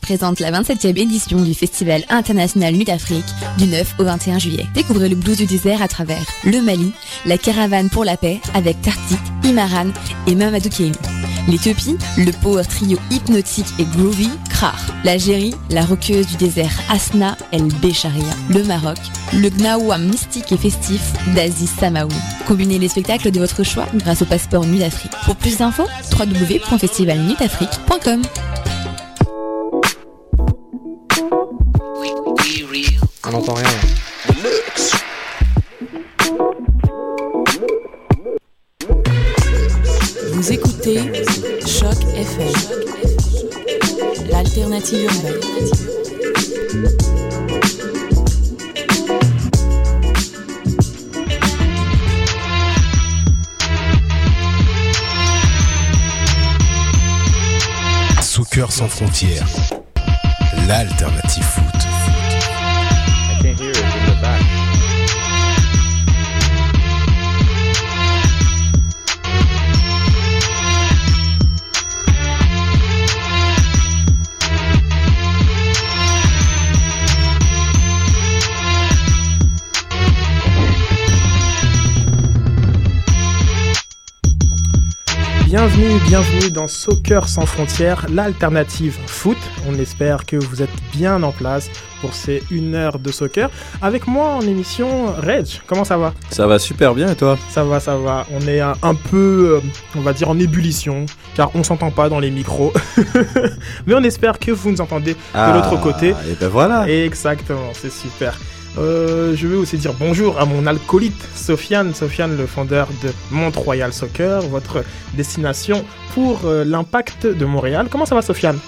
présente la 27e édition du Festival international Nuit d'Afrique du 9 au 21 juillet. Découvrez le blues du désert à travers le Mali, la caravane pour la paix avec Tartik, Imaran et Mamadou. L'Éthiopie, le power trio hypnotique et groovy Krar. L'Algérie, la roqueuse du désert Asna El Becharia. Le Maroc, le Gnawa mystique et festif d'Aziz Samaoui. Combinez les spectacles de votre choix grâce au passeport Nuit d'Afrique. Pour plus d'infos, www.festivalnuitafrique.com. On n'entend rien. Vous écoutez Choc FM, l'alternative urbaine. Soccer sans frontières, l'alternative foot. Bienvenue, bienvenue dans Soccer sans frontières, l'alternative foot. On espère que vous êtes bien en place pour ces une heure de soccer. Avec moi en émission, Reg, comment ça va? Ça va super bien et toi? Ça va, ça va. On est un, peu, euh, on va dire, en ébullition, car on s'entend pas dans les micros. Mais on espère que vous nous entendez de l'autre côté. Et ben voilà. Exactement, c'est super. Euh, je veux aussi dire bonjour à mon alcoolite Sofiane, Sofiane le fondeur de Mont-Royal Soccer, votre destination pour euh, l'impact de Montréal. Comment ça va Sofiane?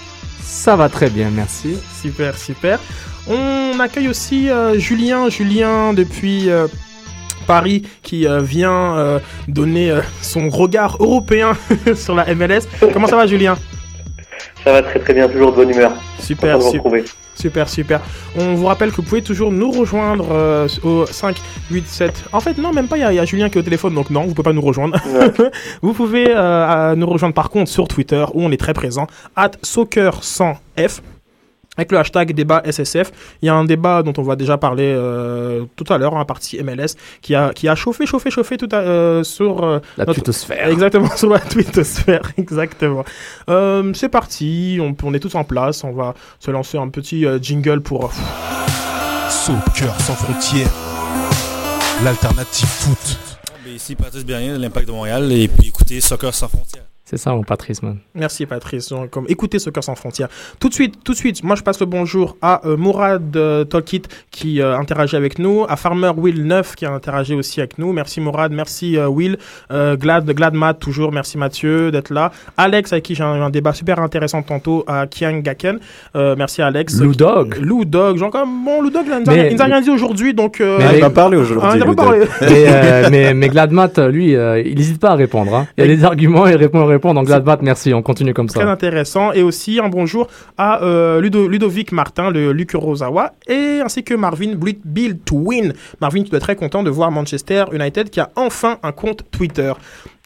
Ça va très bien, merci. Super, super. On accueille aussi euh, Julien, Julien depuis euh, Paris qui euh, vient euh, donner euh, son regard européen sur la MLS. Comment ça va Julien? Ça va très très bien, toujours de bonne humeur. Super, super. Super, super. On vous rappelle que vous pouvez toujours nous rejoindre euh, au 5, 8, 7. En fait, non, même pas, il y, a- il y a Julien qui est au téléphone, donc non, vous pouvez pas nous rejoindre. Ouais. vous pouvez euh, nous rejoindre par contre sur Twitter, où on est très présent, at soccer100f. Avec le hashtag débat SSF, il y a un débat dont on va déjà parler euh, tout à l'heure, en partie MLS, qui a, qui a chauffé, chauffé, chauffé tout à, euh, sur euh, La Notre- tutosphère. Exactement, sur la twittosphère, exactement. Euh, c'est parti, on, on est tous en place, on va se lancer un petit euh, jingle pour... Soccer sans frontières, l'alternative foot. Ben, Ici Patrice Bernier de l'Impact de Montréal et puis écoutez Soccer sans frontières. C'est ça, mon Patrice, man. Merci Patrice, Donc, comme écoutez ce cœur sans frontières. Tout de suite, tout de suite, moi je passe le bonjour à euh, Mourad euh, Tolkit qui euh, interagit avec nous, à Farmer Will 9 qui a interagi aussi avec nous. Merci Mourad, merci euh, Will, euh, Glad, Glad Matt toujours, merci Mathieu d'être là. Alex avec qui j'ai un, un débat super intéressant tantôt à Kiang Gaken. Euh, merci Alex. Lou Dog. Lou Dog, genre comme bon Lou Dog, il nous a- Mais- il nous a rien dit aujourd'hui donc. Mais- il m'a parlé ah, aujourd'hui. il n'a pas Ludo. parlé. mais, euh, mais, mais Gladmat, lui, euh, il n'hésite pas à répondre. hein. Il y a des arguments, il répond, il répond. Donc Gladmat, merci, on continue comme Très ça. intéressant. Et aussi un bonjour à euh, Ludo- Ludovic Martin, le Luc Rosawa, et ainsi que Marvin Bill Twin. Marvin, tu dois être très content de voir Manchester United qui a enfin un compte Twitter.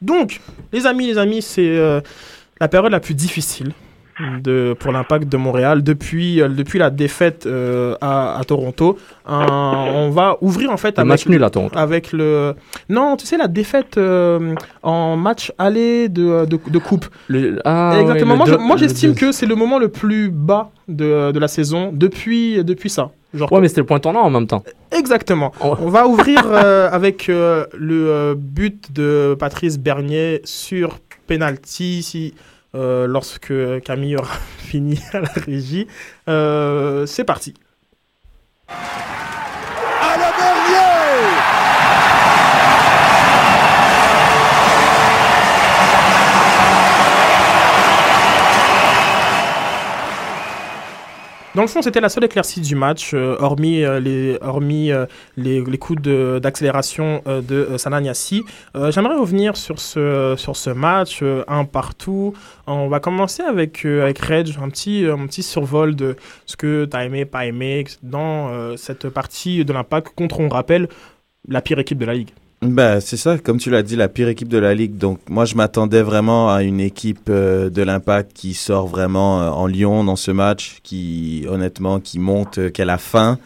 Donc, les amis, les amis, c'est euh, la période la plus difficile. De, pour l'impact de Montréal depuis, euh, depuis la défaite euh, à, à Toronto. Un- on va ouvrir en fait avec match nul à Toronto. avec le non tu sais la défaite euh, en match aller de, de, de coupe Le- ah, Exactement. moi, le je- le j'estime que c'est le moment le plus bas de, de la saison depuis, depuis ça. Genre, Ouais, mais c'était le point tournant en même temps. Exactement. Oh. On va ouvrir euh, avec euh, le euh, but de Patrice Bernier sur penalty si, euh, lorsque Camille aura fini à la régie. Euh, c'est parti. Dans le fond, c'était la seule éclaircie du match, euh, hormis, euh, les, hormis euh, les, les coups de- d'accélération de Sana Niassi. Euh, J'aimerais revenir sur ce, sur ce match, un partout. On va commencer avec, avec Reg, un petit, un petit survol de ce que tu as aimé, pas aimé dans cette partie de l'Impact contre, on rappelle, la pire équipe de la Ligue. Ben, c'est ça, comme tu l'as dit, la pire équipe de la ligue. Donc, moi, je m'attendais vraiment à une équipe euh, de l'Impact qui sort vraiment euh, en Lyon dans ce match, qui, honnêtement, qui monte, euh, qu'elle a faim,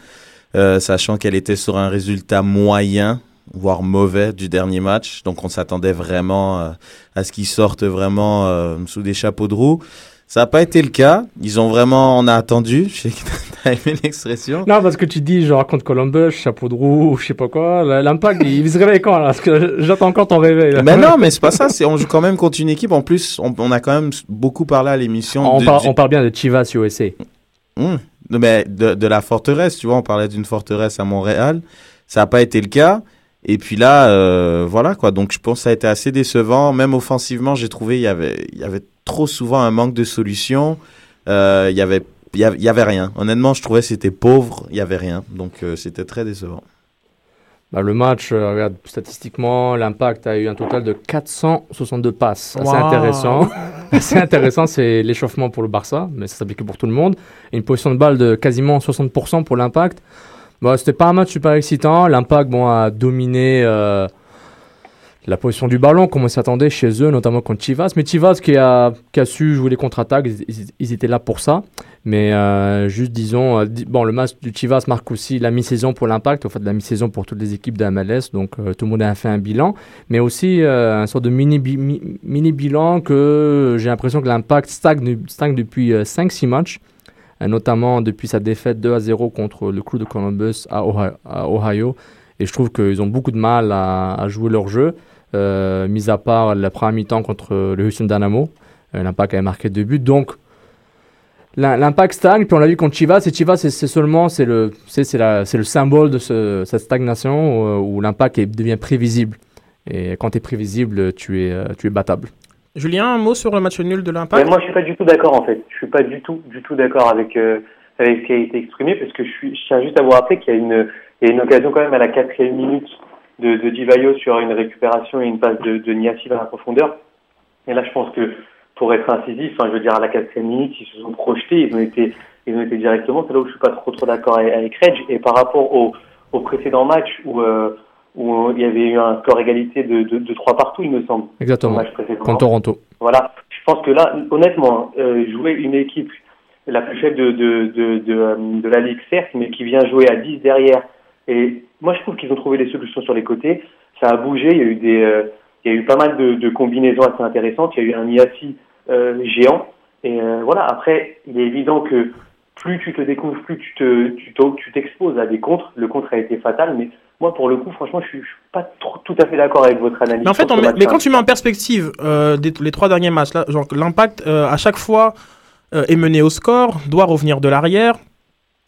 sachant qu'elle était sur un résultat moyen, voire mauvais du dernier match. Donc, on s'attendait vraiment à ce qu'ils sortent vraiment sous des chapeaux de roue. Ça n'a pas été le cas. Ils ont vraiment, on a attendu. Je sais que t'as aimé l'expression. Non, parce que tu dis, genre, contre Columbus, chapeau de roue, ou je sais pas quoi. L'impact, il se réveille quand, là? Parce que j'attends encore ton réveil. là. Mais non, mais c'est pas ça. On joue quand même contre une équipe. En plus, on, on a quand même beaucoup parlé à l'émission. On, de- par- du- on parle bien de Chivas USA. Hum. de, mais de, de la forteresse. Tu vois, on parlait d'une forteresse à Montréal. Ça n'a pas été le cas. Et puis là, euh, voilà quoi. Donc je pense que ça a été assez décevant. Même offensivement, j'ai trouvé il y avait il y avait trop souvent un manque de solutions. Euh, il y avait il y avait, il y avait rien. Honnêtement, je trouvais que c'était pauvre. Il y avait rien. Donc euh, c'était très décevant. Bah, le match, euh, regarde, statistiquement, l'impact a eu un total de 462 passes. C'est Wow. intéressant. C'est intéressant, c'est l'échauffement pour le Barça, mais ça s'applique pour tout le monde. Une position de balle de quasiment 60% pour l'impact. Bon, c'était pas un match super excitant. L'impact bon, a dominé euh, la position du ballon, comme on s'attendait chez eux, notamment contre Chivas. Mais Chivas qui a, qui a su jouer les contre-attaques, ils, étaient là pour ça. Mais euh, juste disons, euh, bon, le match du Chivas marque aussi la mi-saison pour l'Impact, en fait la mi-saison pour toutes les équipes de MLS, donc euh, tout le monde a fait un bilan, mais aussi un sorte de mini, bi- mi- mini bilan que j'ai l'impression que l'Impact stagne, stagne depuis 5-6 matchs, notamment depuis sa défaite 2 à 0 contre le Crew de Columbus à Ohio, et je trouve qu'ils ont beaucoup de mal à, jouer leur jeu, mis à part la première mi-temps contre le Houston Dynamo, Euh, l'Impact avait marqué deux buts, donc L'im- L'impact stagne, puis on l'a vu contre Chivas, et Chivas, c'est seulement c'est le, c'est c'est la- c'est le symbole de ce- cette stagnation où, où l'impact est- devient prévisible. Et quand tu es prévisible, tu es, euh, tu es battable. Julien, un mot sur le match nul de l'Impact? Moi, je suis pas du tout d'accord en fait. Je suis pas du tout, du tout d'accord avec euh, avec ce qui a été exprimé parce que je suis, je tiens juste à vous rappeler qu'il y a une, il y a une occasion quand même à la quatrième minute de, de Divayo sur une récupération et une passe de, de Niassi vers la profondeur. Et là, je pense que pour être incisif, enfin, je veux dire à la quatrième minute, ils se sont projetés, ils ont été, ils ont été directement. C'est là où je suis pas trop trop d'accord avec, Reg. Et par rapport au, au précédent match où euh, où il y avait eu un score égalité de, de, de 3 partout, il me semble. Exactement. Match. Contre Toronto. Voilà, je pense que là, honnêtement, euh, jouer une équipe la plus faible de, de, de, de, euh, de la Ligue, certes, mais qui vient jouer à 10 derrière. Et moi, je trouve qu'ils ont trouvé des solutions sur les côtés. Ça a bougé, il y a eu, des, euh, il y a eu pas mal de, de combinaisons assez intéressantes. Il y a eu un Iassi euh, géant. Et euh, voilà, après, il est évident que plus tu te découvres, plus tu te, t'exposes à des contres. Le contre a été fatal, mais moi, pour le coup, franchement, je suis, je suis pas trop, tout à fait d'accord avec votre analyse. Mais en fait, on mais quand tu mets en perspective des- les trois derniers matchs, là, genre l'impact à chaque fois est mené au score, doit revenir de l'arrière.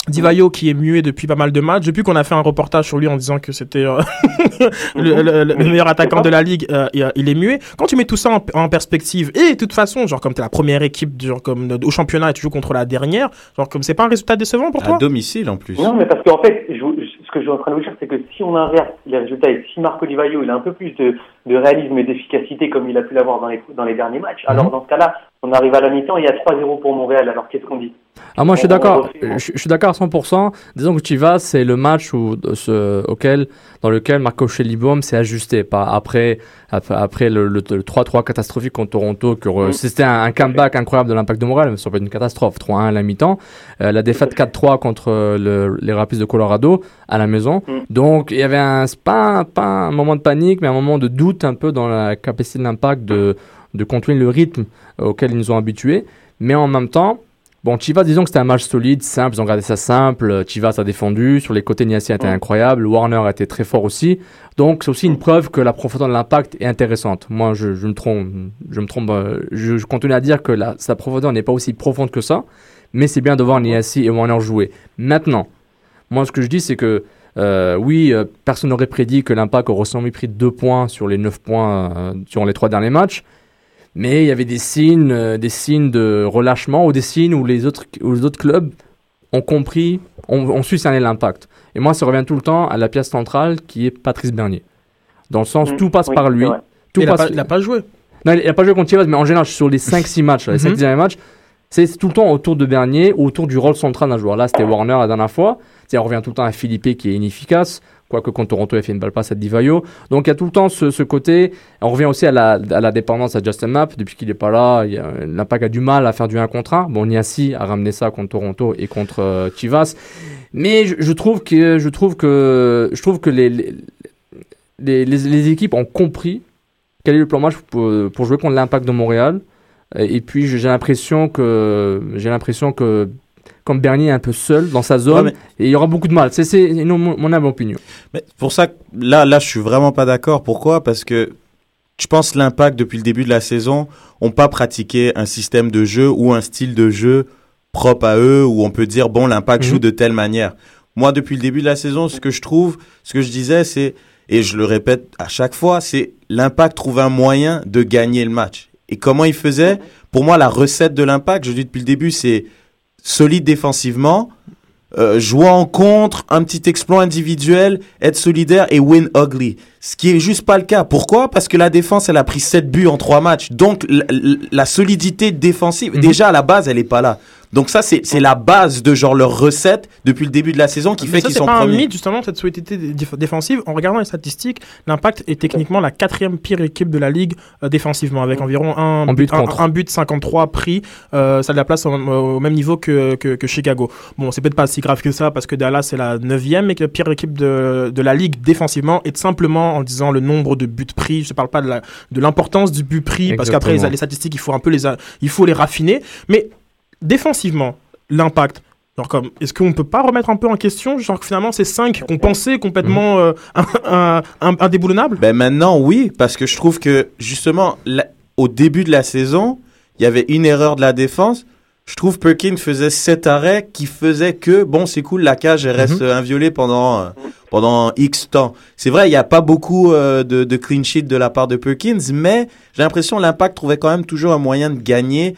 Divayo qui est muet depuis pas mal de matchs, depuis qu'on a fait un reportage sur lui en disant que c'était euh, le, le- le meilleur attaquant de la ligue, euh, il, il est muet. Quand tu mets tout ça en, en perspective, et de toute façon, genre comme t'es la première équipe genre comme au championnat et tu joues contre la dernière, genre comme c'est pas un résultat décevant pour toi? À domicile en plus. Non, mais parce qu'en fait, je, je- ce que je suis en train de vous dire, c'est que si on inverse les résultats et si Marco Di Vaio il a un peu plus de, de réalisme et d'efficacité comme il a pu l'avoir dans les, dans les derniers matchs, alors dans ce cas-là, on arrive à la mi-temps il y a 3-0 pour Montréal. Alors qu'est-ce qu'on dit? Ah, moi, je suis d'accord. Je, je suis d'accord à 100%. Disons que Chivas, c'est le match où, ce- auquel, dans lequel Marco Schellibaum s'est ajusté. Pas après, après, après le, le- le 3-3 catastrophique contre Toronto. Que, Mm. C'était un, un comeback incroyable de l'impact de Montréal, mais ça peut être une catastrophe. 3-1 à la mi-temps. Euh, la défaite 4-3 contre le- les Rapids de Colorado à la maison. Mm. Donc, il y avait un, pas, pas un moment de panique, mais un moment de doute un peu dans la capacité de l'impact de, de contrôler le rythme auquel ils nous ont habitués. Mais en même temps, Bon, Chivas, disons que c'était un match solide, simple, ils ont gardé ça simple. Chivas a défendu, sur les côtés, Niassi a été incroyable, Warner a été très fort aussi. Donc, c'est aussi une preuve que la profondeur de l'impact est intéressante. Moi, je, je me trompe, je me trompe, euh, je, je continue à dire que la, sa profondeur n'est pas aussi profonde que ça, mais c'est bien de voir Niassi et Warner jouer. Maintenant, moi, ce que je dis, c'est que euh, oui, euh, personne n'aurait prédit que l'impact aurait seulement pris deux points sur les neuf points euh, durant les trois derniers matchs. Mais il y avait des signes, euh, des signes de relâchement ou des signes où les autres, où les autres clubs ont compris, ont, ont su cerner l'impact. Et moi, ça revient tout le temps à la pièce centrale qui est Patrice Bernier. Dans le sens, Mm. tout passe Oui, par lui. Tout il, a passe, pas, il a pas joué. non, il n'a pas joué contre Chivas, mais en général, sur les 5-6 matchs, les 5 Mhm. derniers matchs, c'est tout le temps autour de Bernier ou autour du rôle central d'un joueur. Là, c'était Warner la dernière fois. On revient tout le temps à Philippe qui est inefficace. Quoique quand Toronto a fait une balle passe à Divayo. Donc il y a tout le temps ce, côté. On revient aussi à la, dépendance à Justin Mapp. Depuis qu'il n'est pas là, il l'impact a du mal à faire du 1 contre 1. Bon, Niassi a ramené ça contre Toronto et contre euh, Chivas. Mais je, trouve que je trouve que je trouve que les- les équipes ont compris quel est le plan match pour, pour jouer contre l'impact de Montréal. Et puis j'ai l'impression que j'ai l'impression que comme Bernier est un peu seul dans sa zone, Ouais, mais- et il y aura beaucoup de mal. C'est mon, mon humble opinion. Mais pour ça, là, là, je suis vraiment pas d'accord. Pourquoi? Parce que je pense que l'impact depuis le début de la saison ont pas pratiqué un système de jeu ou un style de jeu propre à eux où on peut dire bon l'impact Mhm. joue de telle manière. Moi, depuis le début de la saison, ce que je trouve, ce que je disais, c'est et je le répète à chaque fois, c'est l'impact trouve un moyen de gagner le match. Et comment il faisait Pour moi, la recette de l'impact, je dis depuis le début, c'est solide défensivement, euh, jouer en contre, un petit exploit individuel, être solidaire et win ugly. Ce qui est juste pas le cas. Pourquoi? Parce que la défense, elle a pris 7 buts en 3 matchs. Donc, la, la solidité défensive, Mhm. déjà à la base, elle est pas là. Donc ça, c'est c'est la base de genre leur recette depuis le début de la saison qui Mais fait qu'ils c'est sont pas un premiers. mythe, justement, cette solidité déf- défensive. En regardant les statistiques, l'Impact est techniquement la quatrième pire équipe de la Ligue euh, défensivement, avec environ un, En but un, un but 53 pris. Euh, ça la place au, au même niveau que, que, que Chicago. Bon, c'est peut-être pas si grave que ça, parce que Dallas est la neuvième et que la pire équipe de, de la Ligue défensivement est simplement en disant le nombre de buts pris. Je parle pas de la- de l'importance du but pris, parce qu'après, les, les statistiques, il faut un peu les, il faut les raffiner. Mais défensivement, l'impact. Genre comme, est-ce qu'on peut pas remettre un peu en question, genre que finalement ces cinq qu'on pensait complètement euh, un- un- indéboulonnables Ben maintenant, oui, parce que je trouve que justement, la- au début de la saison, il y avait une erreur de la défense. Je trouve Perkins faisait sept arrêts qui faisaient que, bon, c'est cool, la cage, elle reste euh, inviolée pendant, euh, pendant X temps. C'est vrai, il n'y a pas beaucoup euh, de, de clean sheet de la part de Perkins, mais j'ai l'impression l'impact trouvait quand même toujours un moyen de gagner.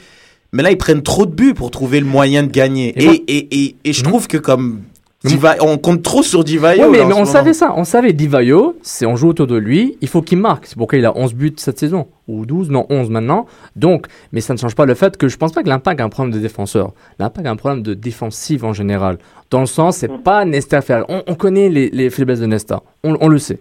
Mais là, ils prennent trop de buts pour trouver le moyen de gagner. Et Et, moi- et, et, et je Mhm. trouve que comme Diva- on compte trop sur Divayo. Ouais, mais, on savait ça. On savait Divayo, c'est on joue autour de lui, il faut qu'il marque. C'est pourquoi il a 11 buts cette saison. Ou 12, non, 11 maintenant. Donc, mais ça ne change pas le fait que je pense pas que l'impact a un problème de défenseur. L'impact a un problème de défensive en général. Dans le sens, c'est pas Nesta Ferrer. On, on connaît les, les faiblesses de Nesta. On, on le sait.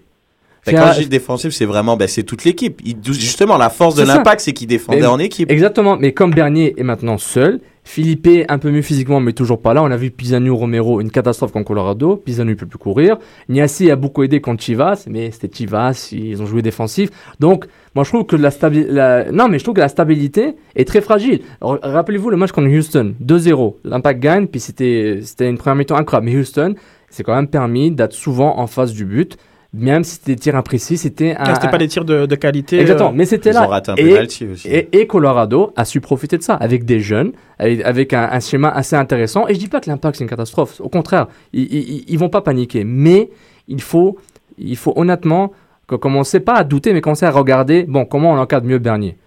Quand un- je dis défensif, c'est vraiment, ben, c'est toute l'équipe. Justement, la force de l'impact, c'est qu'il défendait Mais- en équipe. Exactement, mais comme Bernier est maintenant seul, Philippe un peu mieux physiquement, mais toujours pas là. On a vu Pisanu Romero, une catastrophe contre Colorado. Pisanu ne peut plus courir. Niassi a beaucoup aidé contre Chivas, mais c'était Chivas, ils ont joué défensif. Donc, moi je trouve que la stabilité. Non, mais je trouve que la stabilité est très fragile. Rappelez-vous le match contre Houston, 2-0. L'impact gagne, puis c'était c'était une première mi-temps incroyable. Mais Houston, c'est quand même permis d'être souvent en face du but. Même si c'était des tirs imprécis, c'était un. Ah, C'était pas des tirs de, de qualité. Exactement, euh, mais c'était Ils là. ont raté un Et- aussi. et, et Colorado a su profiter de ça avec des jeunes, avec, avec un, un schéma assez intéressant. Et je dis pas que l'impact c'est une catastrophe. Au contraire, ils, ils, ils vont pas paniquer. Mais il faut, il faut honnêtement que commencer pas à douter, mais commencer à regarder. Bon, comment on encadre mieux Bernier.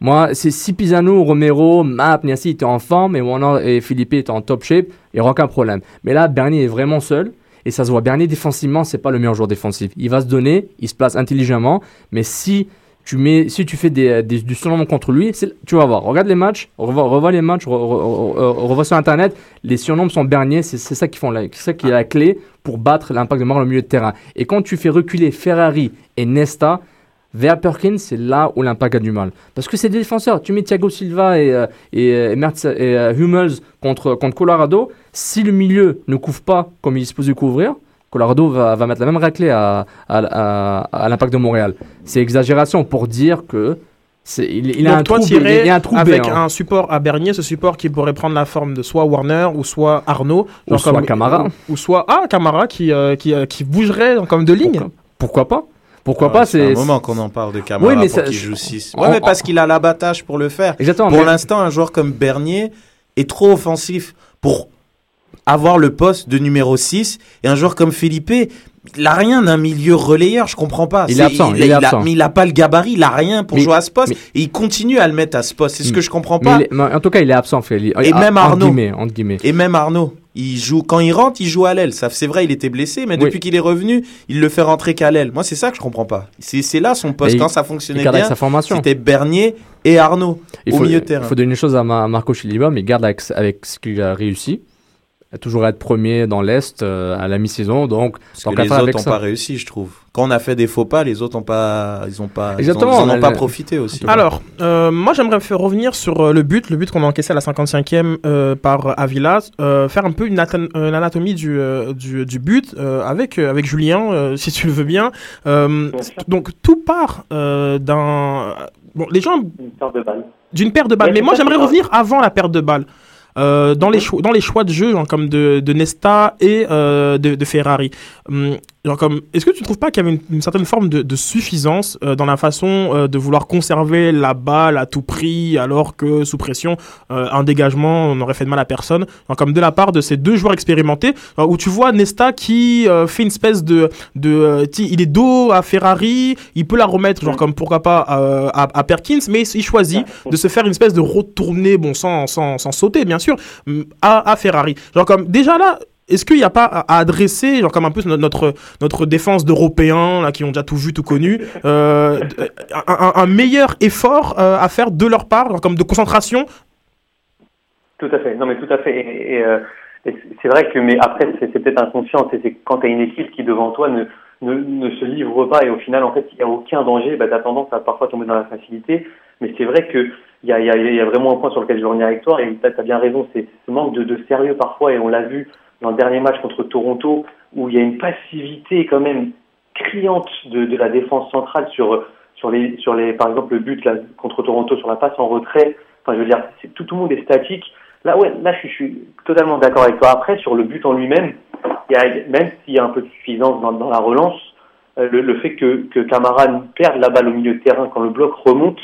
Moi, c'est si Pisano, Romero, Map, Niassi étaient en forme et, Warner et Philippe étaient en top shape, il n'y aura aucun problème. Mais là, Bernier est vraiment seul. Et ça se voit. Bernier, défensivement, c'est pas le meilleur joueur défensif. Il va se donner, il se place intelligemment. Mais si tu mets, si tu fais des, du surnom contre lui, tu vas voir. Regarde les matchs, revois, les matchs, re- revois sur internet. Les surnoms sont Bernier, c'est ça qui font, la- ça qui est la clé pour battre l'impact de Montréal au milieu de terrain. Et quand tu fais reculer Ferrari et Nesta vers Perkins, c'est là où l'impact a du mal. Parce que c'est des défenseurs. Tu mets Thiago Silva et, euh, et, euh, et, Mertz- et euh, Hummels contre, contre Colorado. Si le milieu ne couvre pas comme il est supposé couvrir, Colorado va, va mettre la même raclée à, à, à- à l'impact de Montréal. C'est exagération pour dire que c'est, il, il a Donc un toi, trou, il y a un trou avec béant. un support à Bernier, ce support qui pourrait prendre la forme de soit Warner ou soit Arnaud. Ou soit Camara. Ou, ou soit ah, Camara qui, euh, qui, euh, qui bougerait comme de ligne. Pourquoi, pourquoi pas? Pourquoi Ouais, pas c'est un moment qu'on en parle de Camara Oui, mais pour ça- qu'il joue 6. en- Ouais, mais en- parce qu'il a l'abattage pour le faire. Exactement. Pour mais- l'instant, un joueur comme Bernier est trop offensif pour avoir le poste de numéro 6 et un joueur comme Felipe, il a rien d'un milieu relayeur, je comprends pas. Il est absent, il est a- absent. mais il a pas le gabarit, il a rien pour Mais- jouer à ce poste mais- et il continue à le mettre à ce poste. C'est ce que je comprends pas. il mais en tout cas, il est absent, Félix. Et Ah, même entre Arnaud. guillemets, entre guillemets. Et même Arnaud, il joue quand il rentre, il joue à l'aile. Ça, c'est vrai, il était blessé, mais Oui. depuis qu'il est revenu, il le fait rentrer qu'à l'aile. Moi, c'est ça que je comprends pas. C'est là son poste. Et il- quand ça Il fonctionnait garde avec bien, sa formation. c'était Bernier et Arnaud Il au faut, milieu de terrain. Il faut donner une chose à, Ma- à Marco Chiliba, mais il garde avec, avec ce qu'il a réussi. Toujours être premier dans l'Est euh, à la mi-saison. Donc, Parce tant que les autres n'ont pas réussi, je trouve. Quand on a fait des faux pas, les autres n'ont pas, ils ont pas, ils ont- Exactement, ils en ont a- pas profité aussi. Alors, euh, moi j'aimerais faire revenir sur euh, le but, le but qu'on a encaissé à la 55e euh, par Avila, euh, faire un peu une, anatomie du, euh, du, du but euh, avec, euh, avec Julien, euh, si tu le veux bien. Euh, donc tout part euh, d'un... Bon, les gens Une sorte de balle. d'une paire de balles. Mais moi, j'aimerais revenir avant la paire de balles. Euh, dans, les choix, dans les choix de jeu, genre comme de, de Nesta et euh, de, de Ferrari. Hum, genre comme, est-ce que tu trouves pas qu'il y avait une, une certaine forme de, de suffisance euh, dans la façon euh, de vouloir conserver la balle à tout prix, alors que sous pression, euh, un dégagement n'aurait fait de mal à personne? Genre comme de la part de ces deux joueurs expérimentés, où tu vois Nesta qui fait une espèce de, de il est dos à Ferrari, il peut la remettre, genre comme pourquoi pas à, à Perkins, mais il choisit de se faire une espèce de retournée, bon, sans, sans, sans sauter, bien sûr, à, à Ferrari. Genre comme, déjà là, est-ce qu'il n'y a pas à, adresser, genre comme un peu notre, notre, défense d'Européens, là, qui ont déjà tout vu, tout connu, euh, un, meilleur effort euh, à faire de leur part, genre comme de concentration? Tout à fait. Non, mais tout à fait. Et, euh, c'est vrai que, mais après, c'est peut-être inconscient. C'est quand tu as une équipe qui devant toi ne, ne, se livre pas et au final, en fait, il n'y a aucun danger, bah, tu as tendance à parfois tomber dans la facilité. Mais c'est vrai que il y a, y, y a vraiment un point sur lequel je veux revenir avec toi et tu as, bien raison. C'est ce manque de sérieux parfois et on l'a vu dans le dernier match contre Toronto où il y a une passivité quand même criante de, la défense centrale sur sur les sur les par exemple le but contre Toronto sur la passe en retrait. Enfin, je veux dire, tout, tout le monde est statique. Là, ouais, là, je suis, totalement d'accord avec toi. Après, sur le but en lui-même, même s'il y a un peu de suffisance dans, la relance, euh, le, fait que, que Camara perde la balle au milieu de terrain quand le bloc remonte,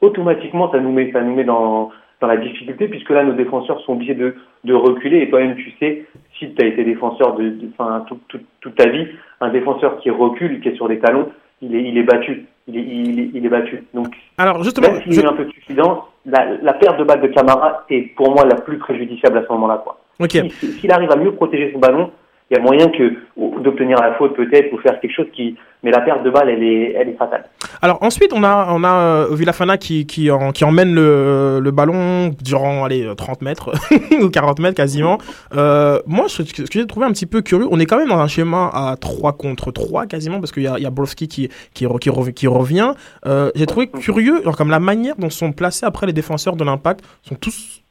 automatiquement, ça nous met, ça nous met dans, dans la difficulté, puisque là, nos défenseurs sont obligés de, de reculer. Et toi-même, tu sais, si tu as été défenseur de, de- enfin, tout- tout- toute ta vie, un défenseur qui recule, qui est sur les talons, il est, il est battu. Il est, il, est- il est battu. Donc, Alors, justement, même s'il je- a un peu de suffisance, la, la perte de balle de Camara est pour moi la plus préjudiciable à ce moment-là. quoi. ok. Si- S'il arrive à mieux protéger son ballon, il y a moyen que d'obtenir la faute peut-être ou faire quelque chose qui. Mais la perte de balle, elle est, elle est fatale. Alors ensuite, on a, on a euh, Villafana qui, qui, qui emmène le, ballon durant allez, euh, 30 mètres ou 40 mètres quasiment. Euh, moi, ce, que j'ai trouvé un petit peu curieux, on est quand même dans un schéma à 3 contre 3 quasiment parce qu'il y a, il y a Brovski qui, qui, re- qui, rev- qui revient. Euh, j'ai trouvé curieux, genre, comme la manière dont sont placés après les défenseurs de l'impact sont tous...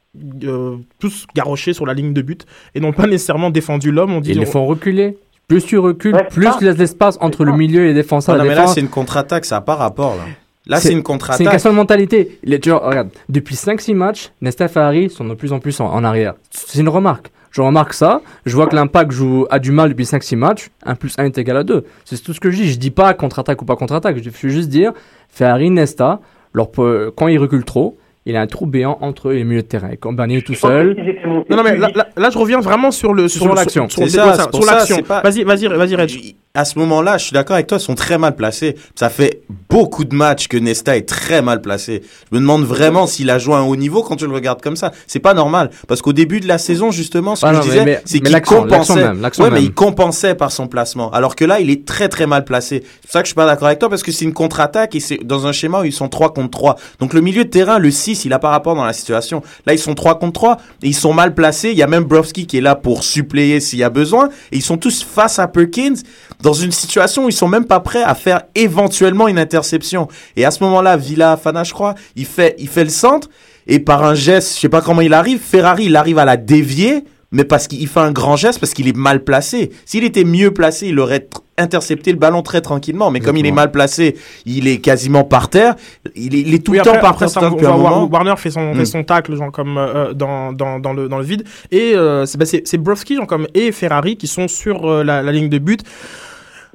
euh, tous garochés sur la ligne de but et n'ont pas nécessairement défendu l'homme. On dit Ils les on- font reculer. Plus tu recules, Ouais, plus laisses l'espace entre le milieu et les défenseurs. Non, mais là, c'est une contre-attaque, ça n'a pas rapport. Là, là C'est- une C'est une contre-attaque. question de mentalité. Les, regarde, depuis 5-6 matchs, Nesta et Ferrari sont de plus en plus en, en arrière. C'est une remarque. Je remarque ça. Je vois que l'impact joue, a du mal depuis 5-6 matchs. 1 plus 1 est égal à 2. C'est tout ce que je dis. Je dis pas contre-attaque ou pas contre-attaque. Je veux juste dire, Ferrari, Nesta, leur, pe- quand ils reculent trop, il y a un trou béant entre eux et le milieu de terrain. Et quand est tout seul, Non, non, mais là, là, là, je reviens vraiment sur le Sur l'action. Sur, l'action. Vas-y, vas-y, vas-y, Reg. À ce moment-là, je suis d'accord avec toi, ils sont très mal placés. Ça fait beaucoup de matchs que Nesta est très mal placé. Je me demande vraiment s'il a joué à un haut niveau quand tu le regardes comme ça. C'est pas normal. Parce qu'au début de la saison, justement, ce Ah que non, je disais, c'est qu'il compensait. même, ouais, mais il compensait par son placement. Alors que là, il est très très mal placé. C'est pour ça que je suis pas d'accord avec toi parce que c'est une contre-attaque et c'est dans un schéma où ils sont 3 contre 3. Donc le milieu de terrain, le 6, il a pas rapport dans la situation. Là, ils sont 3 contre 3 et ils sont mal placés. Il y a même Brovski qui est là pour suppléer s'il y a besoin. Et ils sont tous face à Perkins dans une situation où ils sont même pas prêts à faire éventuellement une interception. Et à ce moment-là, Villa Fana, je crois, il fait, il fait le centre et par un geste, je sais pas comment il arrive, Ferrari, il arrive à la dévier, mais parce qu'il fait un grand geste parce qu'il est mal placé. S'il était mieux placé, il aurait intercepté le ballon très tranquillement. Mais comme il est mal placé, il est quasiment par terre. Il est, il est tout Oui, le temps par après terre. Warner fait son, Mm. fait son tacle genre comme euh, dans, dans, dans, le, dans le vide et euh, c'est bah, c'est c'est Brovski genre comme et Ferrari qui sont sur euh, la, la ligne de but.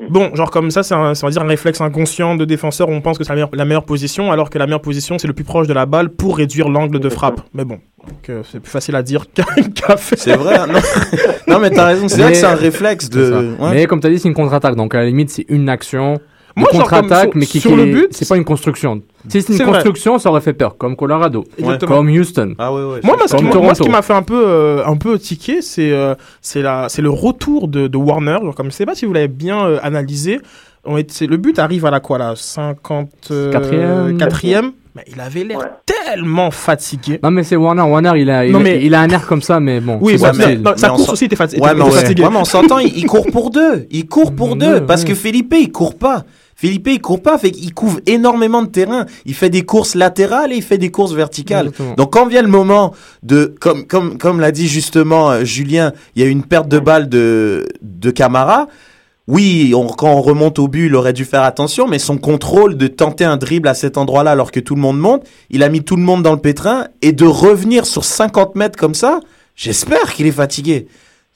Bon, genre comme ça, c'est un, c'est, on va dire un réflexe inconscient de défenseur. On pense que c'est la meilleure, la meilleure position, alors que la meilleure position, c'est le plus proche de la balle pour réduire l'angle de frappe. Mais bon, euh, c'est plus facile à dire qu'à faire. C'est vrai. hein, Non, non mais t'as raison. C'est vrai que c'est un réflexe de. ouais. Mais comme tu as dit, c'est une contre-attaque. Donc à la limite, c'est une action. Moi, contre-attaque, sur- mais qui, sur qui le est- but, c'est pas une construction. Si c'est une c'est vrai. construction, ça aurait fait peur, comme Colorado, Exactement. comme Houston. Ah ouais, ouais. Moi, moi, ce qui Comme m'a- moi, ce Toronto. qui m'a fait un peu, euh, un peu tiquer, c'est euh, c'est la- c'est le retour de, de Warner. Genre, comme je sais pas si vous l'avez bien euh, analysé. On est, c'est- le but arrive à la quoi là? 50 euh, Quatrième. quatrième? mais il avait l'air Ouais. tellement fatigué. Non, mais c'est Warner. Warner, il a, il, Non, a- mais- il a un air comme ça, mais bon. Oui, c'est bah, mais- facile. non, sa Mais on course aussi était fati- Ouais, était mais on, fatigué. ouais, mais on s'entend, il, il court pour deux. Il court pour Ouais, deux. Parce ouais. que Felipe, il court pas. Felipe, il court pas. Fait qu'il couvre énormément de terrain. Il fait des courses latérales et il fait des courses verticales. Exactement. Donc quand vient le moment de, comme, comme, comme l'a dit justement euh, Julien, il y a une perte de balle de, de Camara. Oui, on- quand on remonte au but, il aurait dû faire attention, mais son contrôle de tenter un dribble à cet endroit-là alors que tout le monde monte, il a mis tout le monde dans le pétrin et de revenir sur 50 mètres comme ça, j'espère qu'il est fatigué.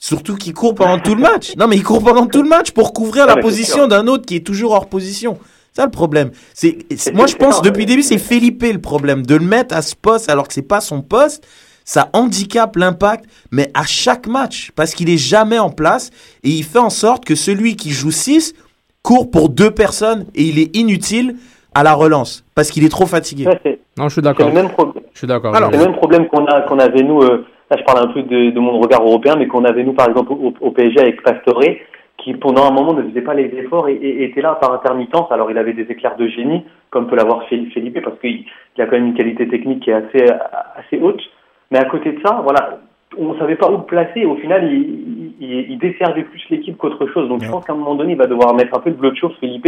Surtout qu'il court pendant tout le match. Non, mais il court pendant tout le match pour couvrir la position d'un autre qui est toujours hors position. C'est ça le problème. C'est, moi, je pense, depuis le début, c'est Felipe le problème. De le mettre à ce poste alors que c'est pas son poste, ça handicape l'impact, mais à chaque match. Parce qu'il est jamais en place et il fait en sorte que celui qui joue 6 court pour deux personnes et il est inutile à la relance parce qu'il est trop fatigué. Ouais, Non, je suis c'est d'accord. le même problème. Je suis d'accord. C'est le même problème qu'on a qu'on avait nous. euh, là, je parle un peu de, de mon regard européen, mais qu'on avait nous, par exemple, au, au PSG avec Pastore, qui pendant un moment ne faisait pas les efforts et, et était là par intermittence. Alors, il avait des éclairs de génie, comme peut l'avoir Fel- Felipe, parce qu'il il a quand même une qualité technique qui est assez assez haute. Mais à côté de ça, voilà, on savait pas où le placer. Au final, il, il, il desservait plus l'équipe qu'autre chose. Donc, je pense qu'à un moment donné, il va devoir mettre un peu de bleu de chauffe, Felipe.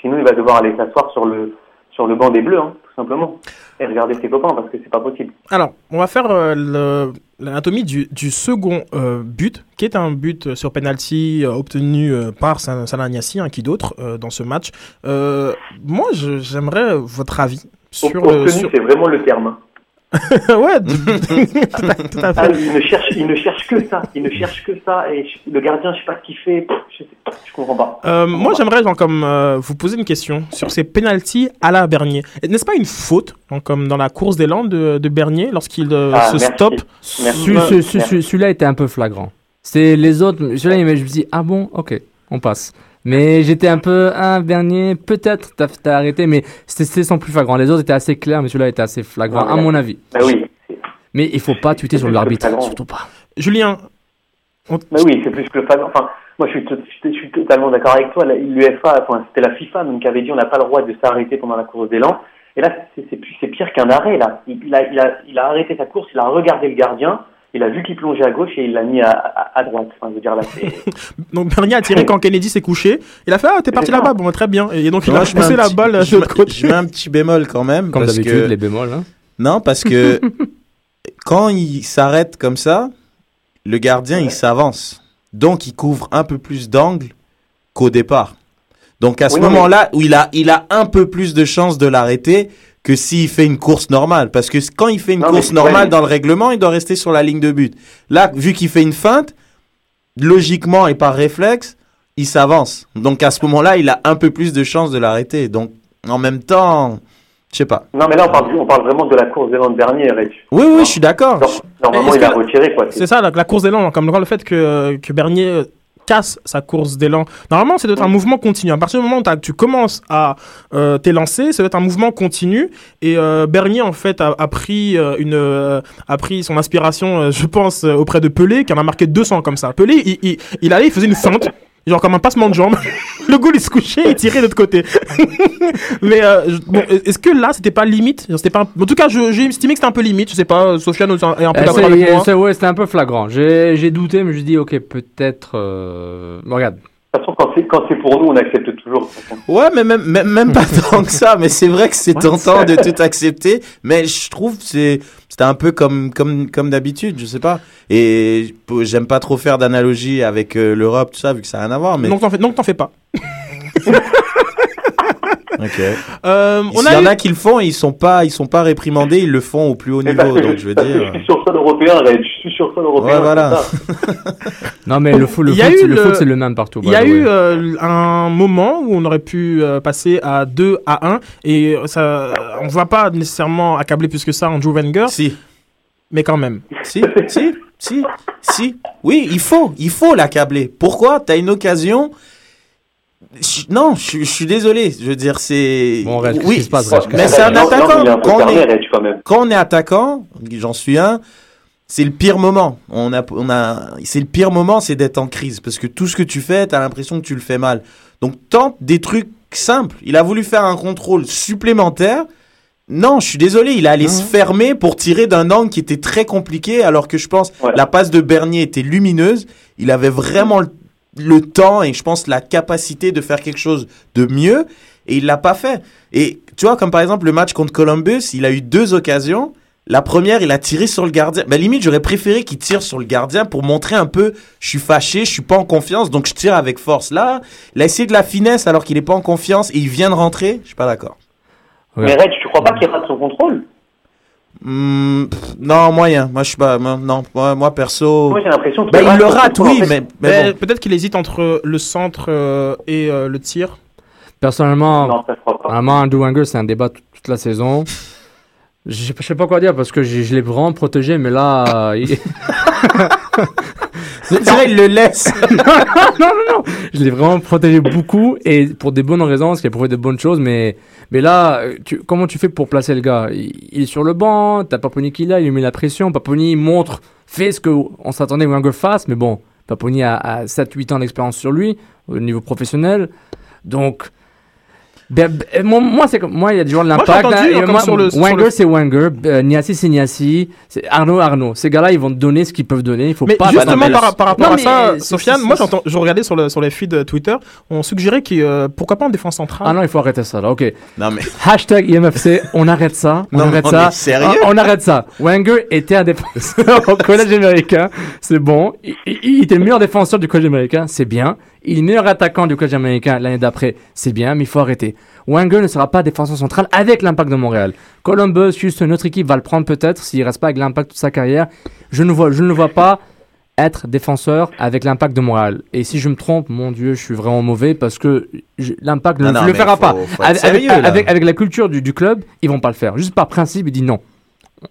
Sinon, il va devoir aller s'asseoir sur le sur le banc des Bleus, hein, tout simplement, et regarder ses copains parce que c'est pas possible. Alors, on va faire euh, l'anatomie du, du second euh, but, qui est un but sur penalty euh, obtenu euh, par Sa- Salah Niassi, hein, qui d'autre euh, dans ce match. Euh, moi, j'aimerais votre avis sur le. Obtenu, sur- c'est vraiment le terme. Hein. ouais, tout à, tout à Ah, il ne cherche, il ne cherche que ça. Il ne cherche que ça. Et je- le gardien, je sais pas ce qu'il fait. Je, je comprends pas. Euh, moi, j'aimerais genre, comme, euh, vous poser une question sur ces penalties à la Bernier. N'est-ce pas une faute, donc, comme dans la course d'élan de, de Bernier, lorsqu'il euh, Ah, se merci. stoppe Celui-là était un peu flagrant. C'est les autres. Celui-là, je me dis, ah bon, ok, on passe. Mais j'étais un peu, ah, Bernier, peut-être, t'as t'as arrêté, mais c'était c'était son plus flagrant. Les autres étaient assez clairs, mais celui-là était assez flagrant, à mon avis. Bah oui. Mais il faut pas tweeter C'est sur l'arbitre, flagrant. surtout pas. Julien, Bah oui, c'est plus que le flagrant. Enfin, moi, je suis, to- je suis totalement d'accord avec toi. L'UEFA, enfin, c'était la FIFA qui avait dit on n'a pas le droit de s'arrêter pendant la course d'élan. Et là, c'est c'est pire qu'un arrêt. Là, il, il a, il, a, il a arrêté sa course, il a regardé le gardien, il a vu qu'il plongeait à gauche et il l'a mis à, à, à droite. Enfin, je veux dire là, donc Bernier a tiré quand Kennedy s'est couché. Il a fait Ah, t'es parti là-bas, bon, très bien. Et donc, il a je mets poussé un la petit- balle de l'autre côté. Je mets un petit bémol quand même. Comme d'habitude, que- les bémols. Hein. Non, parce que quand il s'arrête comme ça, le gardien, il s'avance. Donc, il couvre un peu plus d'angle qu'au départ. Donc, à ce Oui, non, mais- moment-là, où il a, il a un peu plus de chances de l'arrêter que s'il fait une course normale. Parce que quand il fait une Non, course normale dans le règlement, il doit rester sur la ligne de but. Là, vu qu'il fait une feinte, logiquement et par réflexe, il s'avance. Donc, à ce moment-là, il a un peu plus de chances de l'arrêter. Donc, en même temps, je sais pas. Non, mais là, on parle, on parle vraiment de la course d'élan de dernier, Reg. Oui, oui, je suis d'accord. Nor- Normalement, il a retiré, quoi. C'est ça, la, la course d'élan, comme le fait que, que Bernier euh, casse sa course d'élan. Normalement, c'est doit être un mouvement continu. À partir du moment où tu commences à euh, t'élancer, ça doit être un mouvement continu. Et euh, Bernier, en fait, a, pris euh, une, a pris son inspiration, je pense, auprès de Pelé, qui en a marqué 200 comme ça. Pelé, il, il, il allait, il faisait une feinte. Genre comme un passement de jambe. le goal il se couchait et tirait de l'autre côté. Mais euh, je- bon, est-ce que là c'était pas limite? Genre, c'était pas un- En tout cas, je- j'ai estimé que c'était un peu limite. Je sais pas, Sofiane est un peu Eh, d'accord c'est- avec moi. c'est- ouais, c'était un peu flagrant. J'ai j'ai douté, mais je me dis, ok, peut-être. euh, Regarde, De toute façon, quand c'est, quand c'est pour nous, on accepte toujours. Ouais, mais même, même, même pas tant que ça. Mais c'est vrai que c'est tentant de tout accepter. Mais je trouve que c'est c'était un peu comme comme comme d'habitude, je sais pas. Et j'aime pas trop faire d'analogie avec euh, l'Europe, tout ça, vu que ça a rien à voir. Mais Donc t'en fais, donc t'en fais pas. Euh, on S'il a y en eu- a qui le font, et ils sont pas ils sont pas réprimandés, ils le font au plus haut Mais parce niveau. Donc je veux dire. je suis sur sol européen. Je suis sur sol européen. Ouais, voilà. Non, mais le foot, le Il y a foot, le foot, c'est le même partout. Il y a eu euh, un moment où on aurait pu euh, passer à 2 à 1 et ça, on ne va pas nécessairement accabler plus que ça Andrew Wenger, Si, mais quand même. si, si, si, si. Oui, il faut, il faut l'accabler. Pourquoi? T'as une occasion. Je- Non, je je suis désolé. Je veux dire, c'est. Bon, oui, se passe, c'est- Reg mais c'est un Non, non, attaquant. un Quand on est- Reg, quand même. quand on est attaquant, j'en suis un, c'est le pire moment. On a, on a, c'est le pire moment, c'est d'être en crise parce que tout ce que tu fais, t'as l'impression que tu le fais mal. Donc tente des trucs simples. Il a voulu faire un contrôle supplémentaire Non, je suis désolé, il a allé Non. se fermer pour tirer d'un angle qui était très compliqué, alors que je pense Ouais. la passe de Bernier était lumineuse. Il avait vraiment le, le temps et je pense la capacité de faire quelque chose de mieux, et il l'a pas fait. Et tu vois, comme par exemple le match contre Columbus, il a eu deux occasions. La première, il a tiré sur le gardien. Ben, limite, j'aurais préféré qu'il tire sur le gardien pour montrer un peu, je suis fâché, je suis pas en confiance, donc je tire avec force. Là, il a essayé de la finesse alors qu'il est pas en confiance et il vient de rentrer. Je suis pas d'accord. Mais Reg, tu crois pas qu'il rate son contrôle? Hmm, pff, non, moyen. Moi, je suis pas. moi, non, moi, moi, perso. Moi, j'ai l'impression qu'il Ben, le rate, oui, en fait. mais, mais Ben, bon. Peut-être qu'il hésite entre le centre euh, et euh, le tir. Personnellement, Non, ça se croit pas. vraiment, Andrew Wenger, c'est un débat toute la saison. Je sais pas- je sais pas quoi dire parce que je, je l'ai vraiment protégé, mais là, euh, il- il le laisse. non, non, non, je l'ai vraiment protégé beaucoup et pour des bonnes raisons, parce qu'il a prouvé de bonnes choses, mais, mais là, tu, comment tu fais pour placer le gars? Il, il est sur le banc, t'as Paponi qui là, il lui met la pression, Paponi montre, fait ce qu'on s'attendait que Wenger fasse, mais bon, Paponi a, a 7-8 ans d'expérience sur lui, au niveau professionnel, donc... ben, ben, moi, moi, c'est moi, il y a des joueurs de l'impact. hein, Wenger, c'est Wenger. euh, Niassi, c'est Niassi. C'est Arnaud, Arnaud. Ces gars-là, ils vont donner ce qu'ils peuvent donner. Il faut Mais pas. justement, par, rapport Non, à ça, Sofiane, moi j'entends, je regardais sur, le, sur les feeds Twitter, on suggérait que euh, pourquoi pas en défense centrale? Ah non, il faut arrêter ça là. Ok. Non, mais. Hashtag IMFC, on arrête ça. On Non, arrête on ça. sérieux? Ah, on arrête ça. Wenger était un défenseur au collège américain. C'est bon. Il, il- il était le meilleur défenseur du collège américain. C'est bien. Il est le meilleur attaquant du collège américain l'année d'après. C'est bien, mais il faut arrêter. Wenger ne sera pas défenseur central avec l'impact de Montréal. Columbus, Houston, notre équipe va le prendre peut-être s'il reste pas avec l'impact toute sa carrière. Je ne vois, je ne le vois pas être défenseur avec l'impact de Montréal. Et si je me trompe, mon Dieu, je suis vraiment mauvais parce que l'impact ne le fera faut- pas. faut Avec, sérieux, avec- là. avec- avec la culture du, du club, ils vont pas le faire. Juste par principe, ils disent non.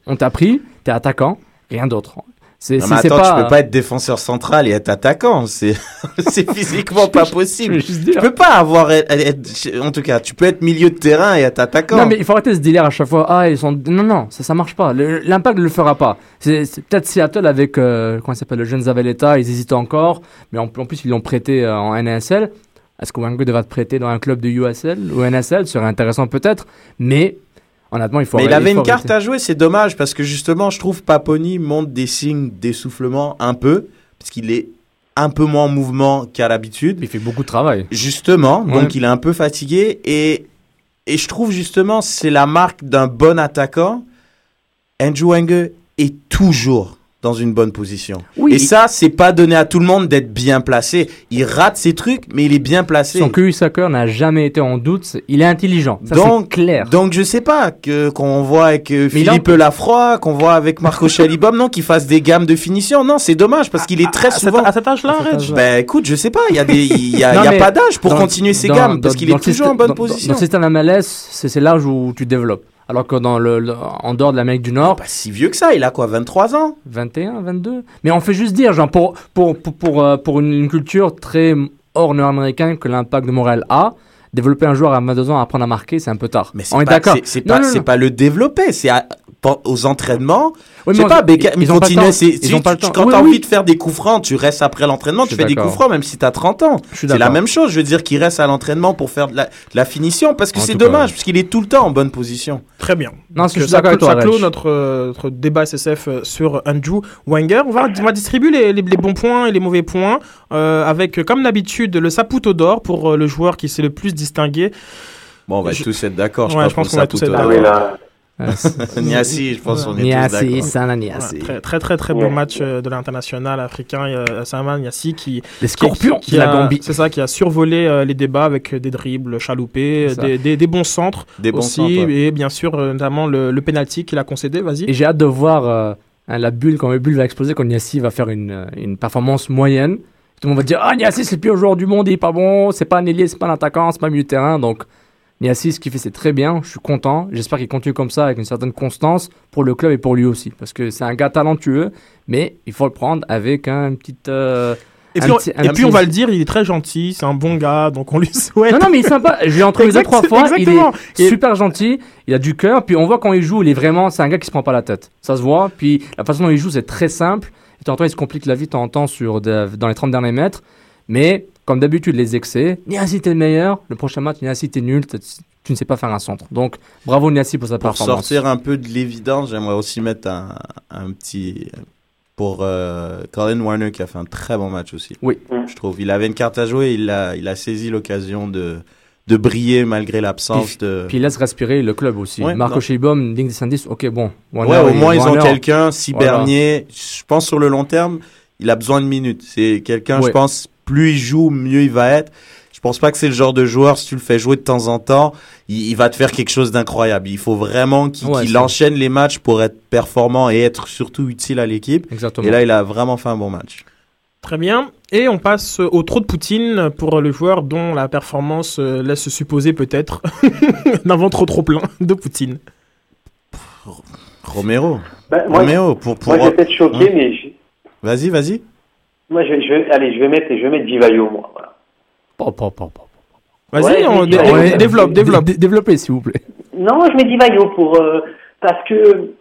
On t'a pris, t'es attaquant, rien d'autre. C'est Non, mais attends, pas. tu peux pas être défenseur central et être attaquant. C'est, c'est physiquement pas possible. Tu peux pas avoir, être- en tout cas, tu peux être milieu de terrain et être attaquant. Non, mais il faut arrêter ce délire à chaque fois. Ah, ils sont. Non, non, ça, ça marche pas. L'impact ne le fera pas. C'est peut-être Seattle avec. euh, comment il s'appelle Le jeune Zavaleta, ils hésitent encore. Mais en, en plus, ils l'ont prêté euh, en NASL. Est-ce que Wenger devra te prêter dans un club de USL ou NSL Ce serait intéressant peut-être. Mais honnêtement, il faut Mais il avait une carte à jouer, c'est dommage parce que justement, je trouve Paponi montre des signes d'essoufflement un peu, parce qu'il est un peu moins en mouvement qu'à l'habitude. Il fait beaucoup de travail. Justement, Ouais. donc il est un peu fatigué et et je trouve justement c'est la marque d'un bon attaquant. Andrew Wenger est toujours dans une bonne position. Oui, et il- ça, c'est pas donné à tout le monde d'être bien placé. Il rate ses trucs, mais il est bien placé. Son QI soccer n'a jamais été en doute. Il est intelligent. Ça, Donc, clair. Donc je sais pas que qu'on voit avec euh, Mais Philippe Lafroy, qu'on voit avec Marco Chalibom, non, qu'il fasse des gammes de finition. Non, c'est dommage parce qu'il est très à, cet, souvent. à cet âge-là, âge-là. Ben écoute, je sais pas, il y a des, il y a, Non, il y a mais pas d'âge pour dans- continuer ses dans- gammes parce qu'il est toujours système- en bonne position. Dans le système MLS, c'est l'âge où tu développes. Alors que dans le, le- en dehors de l'Amérique du Nord, Pas si vieux que ça, il a quoi, 23 ans? 21, 22. Mais on fait juste dire, genre, pour, pour, pour, pour, euh, pour une, une culture très hors nord-américaine que l'impact de Montréal a, développer un joueur à 22 ans apprendre à marquer, c'est un peu tard. Mais on c'est est pas, d'accord. c'est- Non, pas, non, pas le développer, c'est à- aux entraînements. Oui, je sais mais pas, Beckham, ils- il ils ont pas le continue. temps. c'est- Ils tu- ont pas le tu- temps. Quand Oui, t'as oui. envie de faire des coups francs, tu restes après l'entraînement, tu fais des coups francs même si t'as 30 ans. C'est la même chose, je veux dire qu'il reste à l'entraînement pour faire de la, de la finition parce que c'est dommage, parce qu'il est tout le temps en bonne position. Très bien. Non, je suis ça, d'accord avec clôt- toi, ça clôt Reg. notre, euh, notre débat SSF euh, sur Andrew Wenger. On va, on va distribuer les, les- les bons points et les mauvais points euh, avec, comme d'habitude, le Saputo d'or pour euh, le joueur qui s'est le plus distingué. Bon, on va Je- tous être d'accord. Ouais, je pense qu'on va tous être Ah d'accord. Euh, Niassi, je pense qu'on est tous Niassi, d'accord. Sana Voilà, Niassi. très, très très très Ouais. bon match euh, de l'international africain. Euh, Saman Yassi qui, Les qui, scorpions qui de la a- Gambie. C'est ça, qui a survolé euh, les débats avec des dribbles chaloupés, des, des, des bons centres Des bons aussi, centres, ouais. et bien sûr euh, notamment le, le penalty qu'il a concédé. Vas-y. Et j'ai hâte de voir euh, hein, la bulle, quand la bulle va exploser, quand Niassi va faire une, une performance moyenne. Tout le monde va dire Ah, Niassi, c'est le pire joueur du monde, il est pas bon, c'est pas un ailier, c'est pas un attaquant, c'est pas un milieu de terrain. Donc, Niassi, ce qu'il fait, c'est très bien. Je suis content. J'espère qu'il continue comme ça avec une certaine constance pour le club et pour lui aussi. Parce que c'est un gars talentueux, mais il faut le prendre avec une petite. euh, Et un puis, on- petit- un et puis on va le dire, il est très gentil, c'est un bon gars, donc on lui souhaite. Non, non, mais il est sympa. Je l'ai deux, Exact- trois fois. Il exactement. est Et- super gentil. Il a du cœur. Puis on voit quand il joue, il est vraiment. C'est un gars qui se prend pas la tête. Ça se voit. Puis la façon dont il joue, c'est très simple. Et de temps en temps, il se complique la vie de temps en temps sur de- dans les 30 derniers mètres. Mais comme d'habitude, les excès. Niassi, t'es le meilleur. Le prochain match, Niassi, t'es nul. tu ne sais pas faire un centre. Donc, bravo Niassi pour sa Pour performance. sortir un peu de l'évidence, j'aimerais aussi mettre un, un petit pour euh, Colin Warner qui a fait un très bon match aussi. Oui. Je trouve. Il avait une carte à jouer, il a, il a saisi l'occasion de, de briller malgré l'absence de. Puis il laisse respirer le club aussi. Ouais, Marco non. Scheibom, Ding Descendis, ok, bon. Warner, ouais, au moins ils ont quelqu'un. Si Voilà. Bernier, je pense sur le long terme, il a besoin de minutes. C'est quelqu'un, je Ouais. pense, plus il joue, mieux il va être. Je pense pas que c'est le genre de joueur, si tu le fais jouer de temps en temps, il, il va te faire quelque chose d'incroyable. Il faut vraiment qu'il Ouais, enchaîne les matchs pour être performant et être surtout utile à l'équipe. Exactement. Et là, il a vraiment fait un bon match. Très bien. Et on passe au trop de Poutine pour le joueur dont la performance euh, laisse supposer peut-être d'un ventre trop plein de Poutine. Romero. Ben, moi, Romero, pour, pour... moi, peut-être choquer, Hein mais Vas-y, vas-y. Moi, je, je allez, je vais mettre, je vais mettre Divayo, moi. Voilà. Pas, pas, pas, pas. Vas-y, Ouais, on mais- dé- dé- Ouais. développe, développe. Dé- Développez, s'il vous plaît. Non, je mets Divayo pour euh, parce que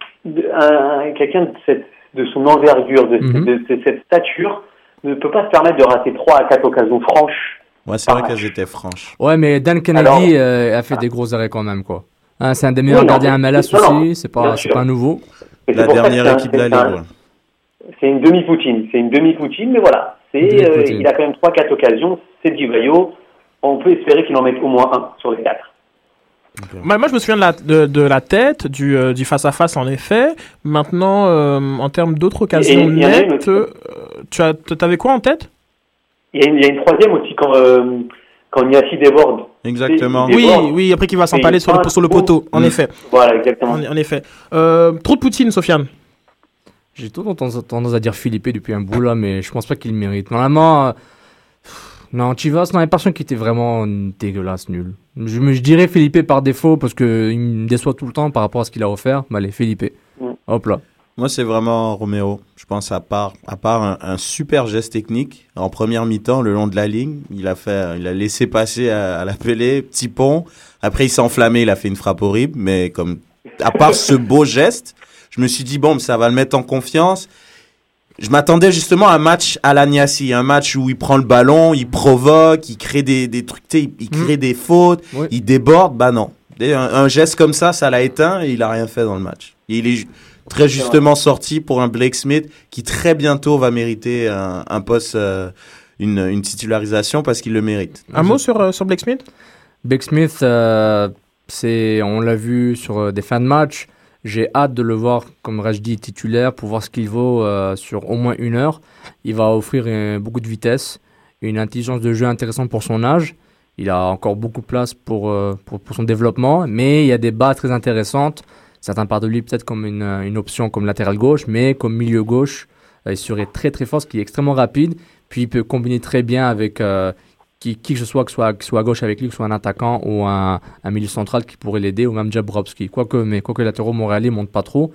quelqu'un de cette de son envergure, de, Mhm. de- de cette stature, ne peut pas se permettre de rater 3 à 4 occasions franches. Ouais, c'est vrai qu'elles étaient franches. Ouais, mais Dan Kennedy Alors- euh, a fait des gros arrêts quand même, quoi. Hein, c'est un des meilleurs Oui, gardiens MLS aussi, c'est pas, pas un nouveau. La dernière équipe de la Ligue. C'est une demi-poutine, c'est une demi-poutine, mais voilà. C'est, euh, il a quand même 3-4 occasions, c'est Divayo. On peut espérer qu'il en mette au moins un sur les 4. Moi, moi, je me souviens de la, de, de la tête, du, euh, du face-à-face, en effet. Maintenant, euh, en termes d'autres occasions Et il y en a une nettes, euh, tu as, t'avais quoi en tête? Il y, a une, il y a une troisième aussi quand, euh, quand Niassi déborde. Exactement. Et- Oui, oui, après qu'il va s'empaler Et sur le, sur le poteau, en Mm. effet. Voilà, exactement. En, en effet. Euh, trop de Poutine, Sofiane. J'ai tout tendance, à dire Philippe depuis un bout là, mais je pense pas qu'il le mérite. Normalement, euh, non, Chivas, non, il personne qui était vraiment dégueulasse, nul. Je, dirais Philippe par défaut parce que il me déçoit tout le temps par rapport à ce qu'il a offert. Mais allez, Philippe. Mm. Hop là. Moi, c'est vraiment Romero. Je pense à part, à part un, un super geste technique en première mi-temps, le long de la ligne, il a fait, il a laissé passer à, à la Pelé, petit pont. Après, il s'est enflammé, il a fait une frappe horrible. Mais comme, à part ce beau geste, je me suis dit bon, ça va le mettre en confiance. Je m'attendais justement à un match à la Niassi, un match où il prend le ballon, il provoque, il crée des, des trucs, il, il crée des fautes, Oui. il déborde. Bah non. Un, un geste comme ça, ça l'a éteint et il a rien fait dans le match. Et il est très justement sorti pour un Blake Smith qui très bientôt va mériter un, un poste, euh, une, une titularisation parce qu'il le mérite. Un mot sur, euh, sur Blake Smith? Beck Smith, euh, c'est, on l'a vu sur euh, des fins de match. J'ai hâte de le voir, comme Rajdi, titulaire pour voir ce qu'il vaut euh, sur au moins une heure. Il va offrir beaucoup de vitesse, une intelligence de jeu intéressante pour son âge. Il a encore beaucoup de place pour, euh, pour, son développement, mais il y a des bas très intéressantes. Certains parlent de lui peut-être comme une, euh, une option comme latéral gauche, mais comme milieu gauche, il serait très très fort, ce qui est extrêmement rapide. Puis il peut combiner très bien avec qui, qui que ce soit, que ce soit, que soit à gauche avec lui, que ce soit un attaquant ou un, un milieu central qui pourrait l'aider, ou même Jabrowski. Quoique, mais quoique les latéraux montréalais montent pas trop.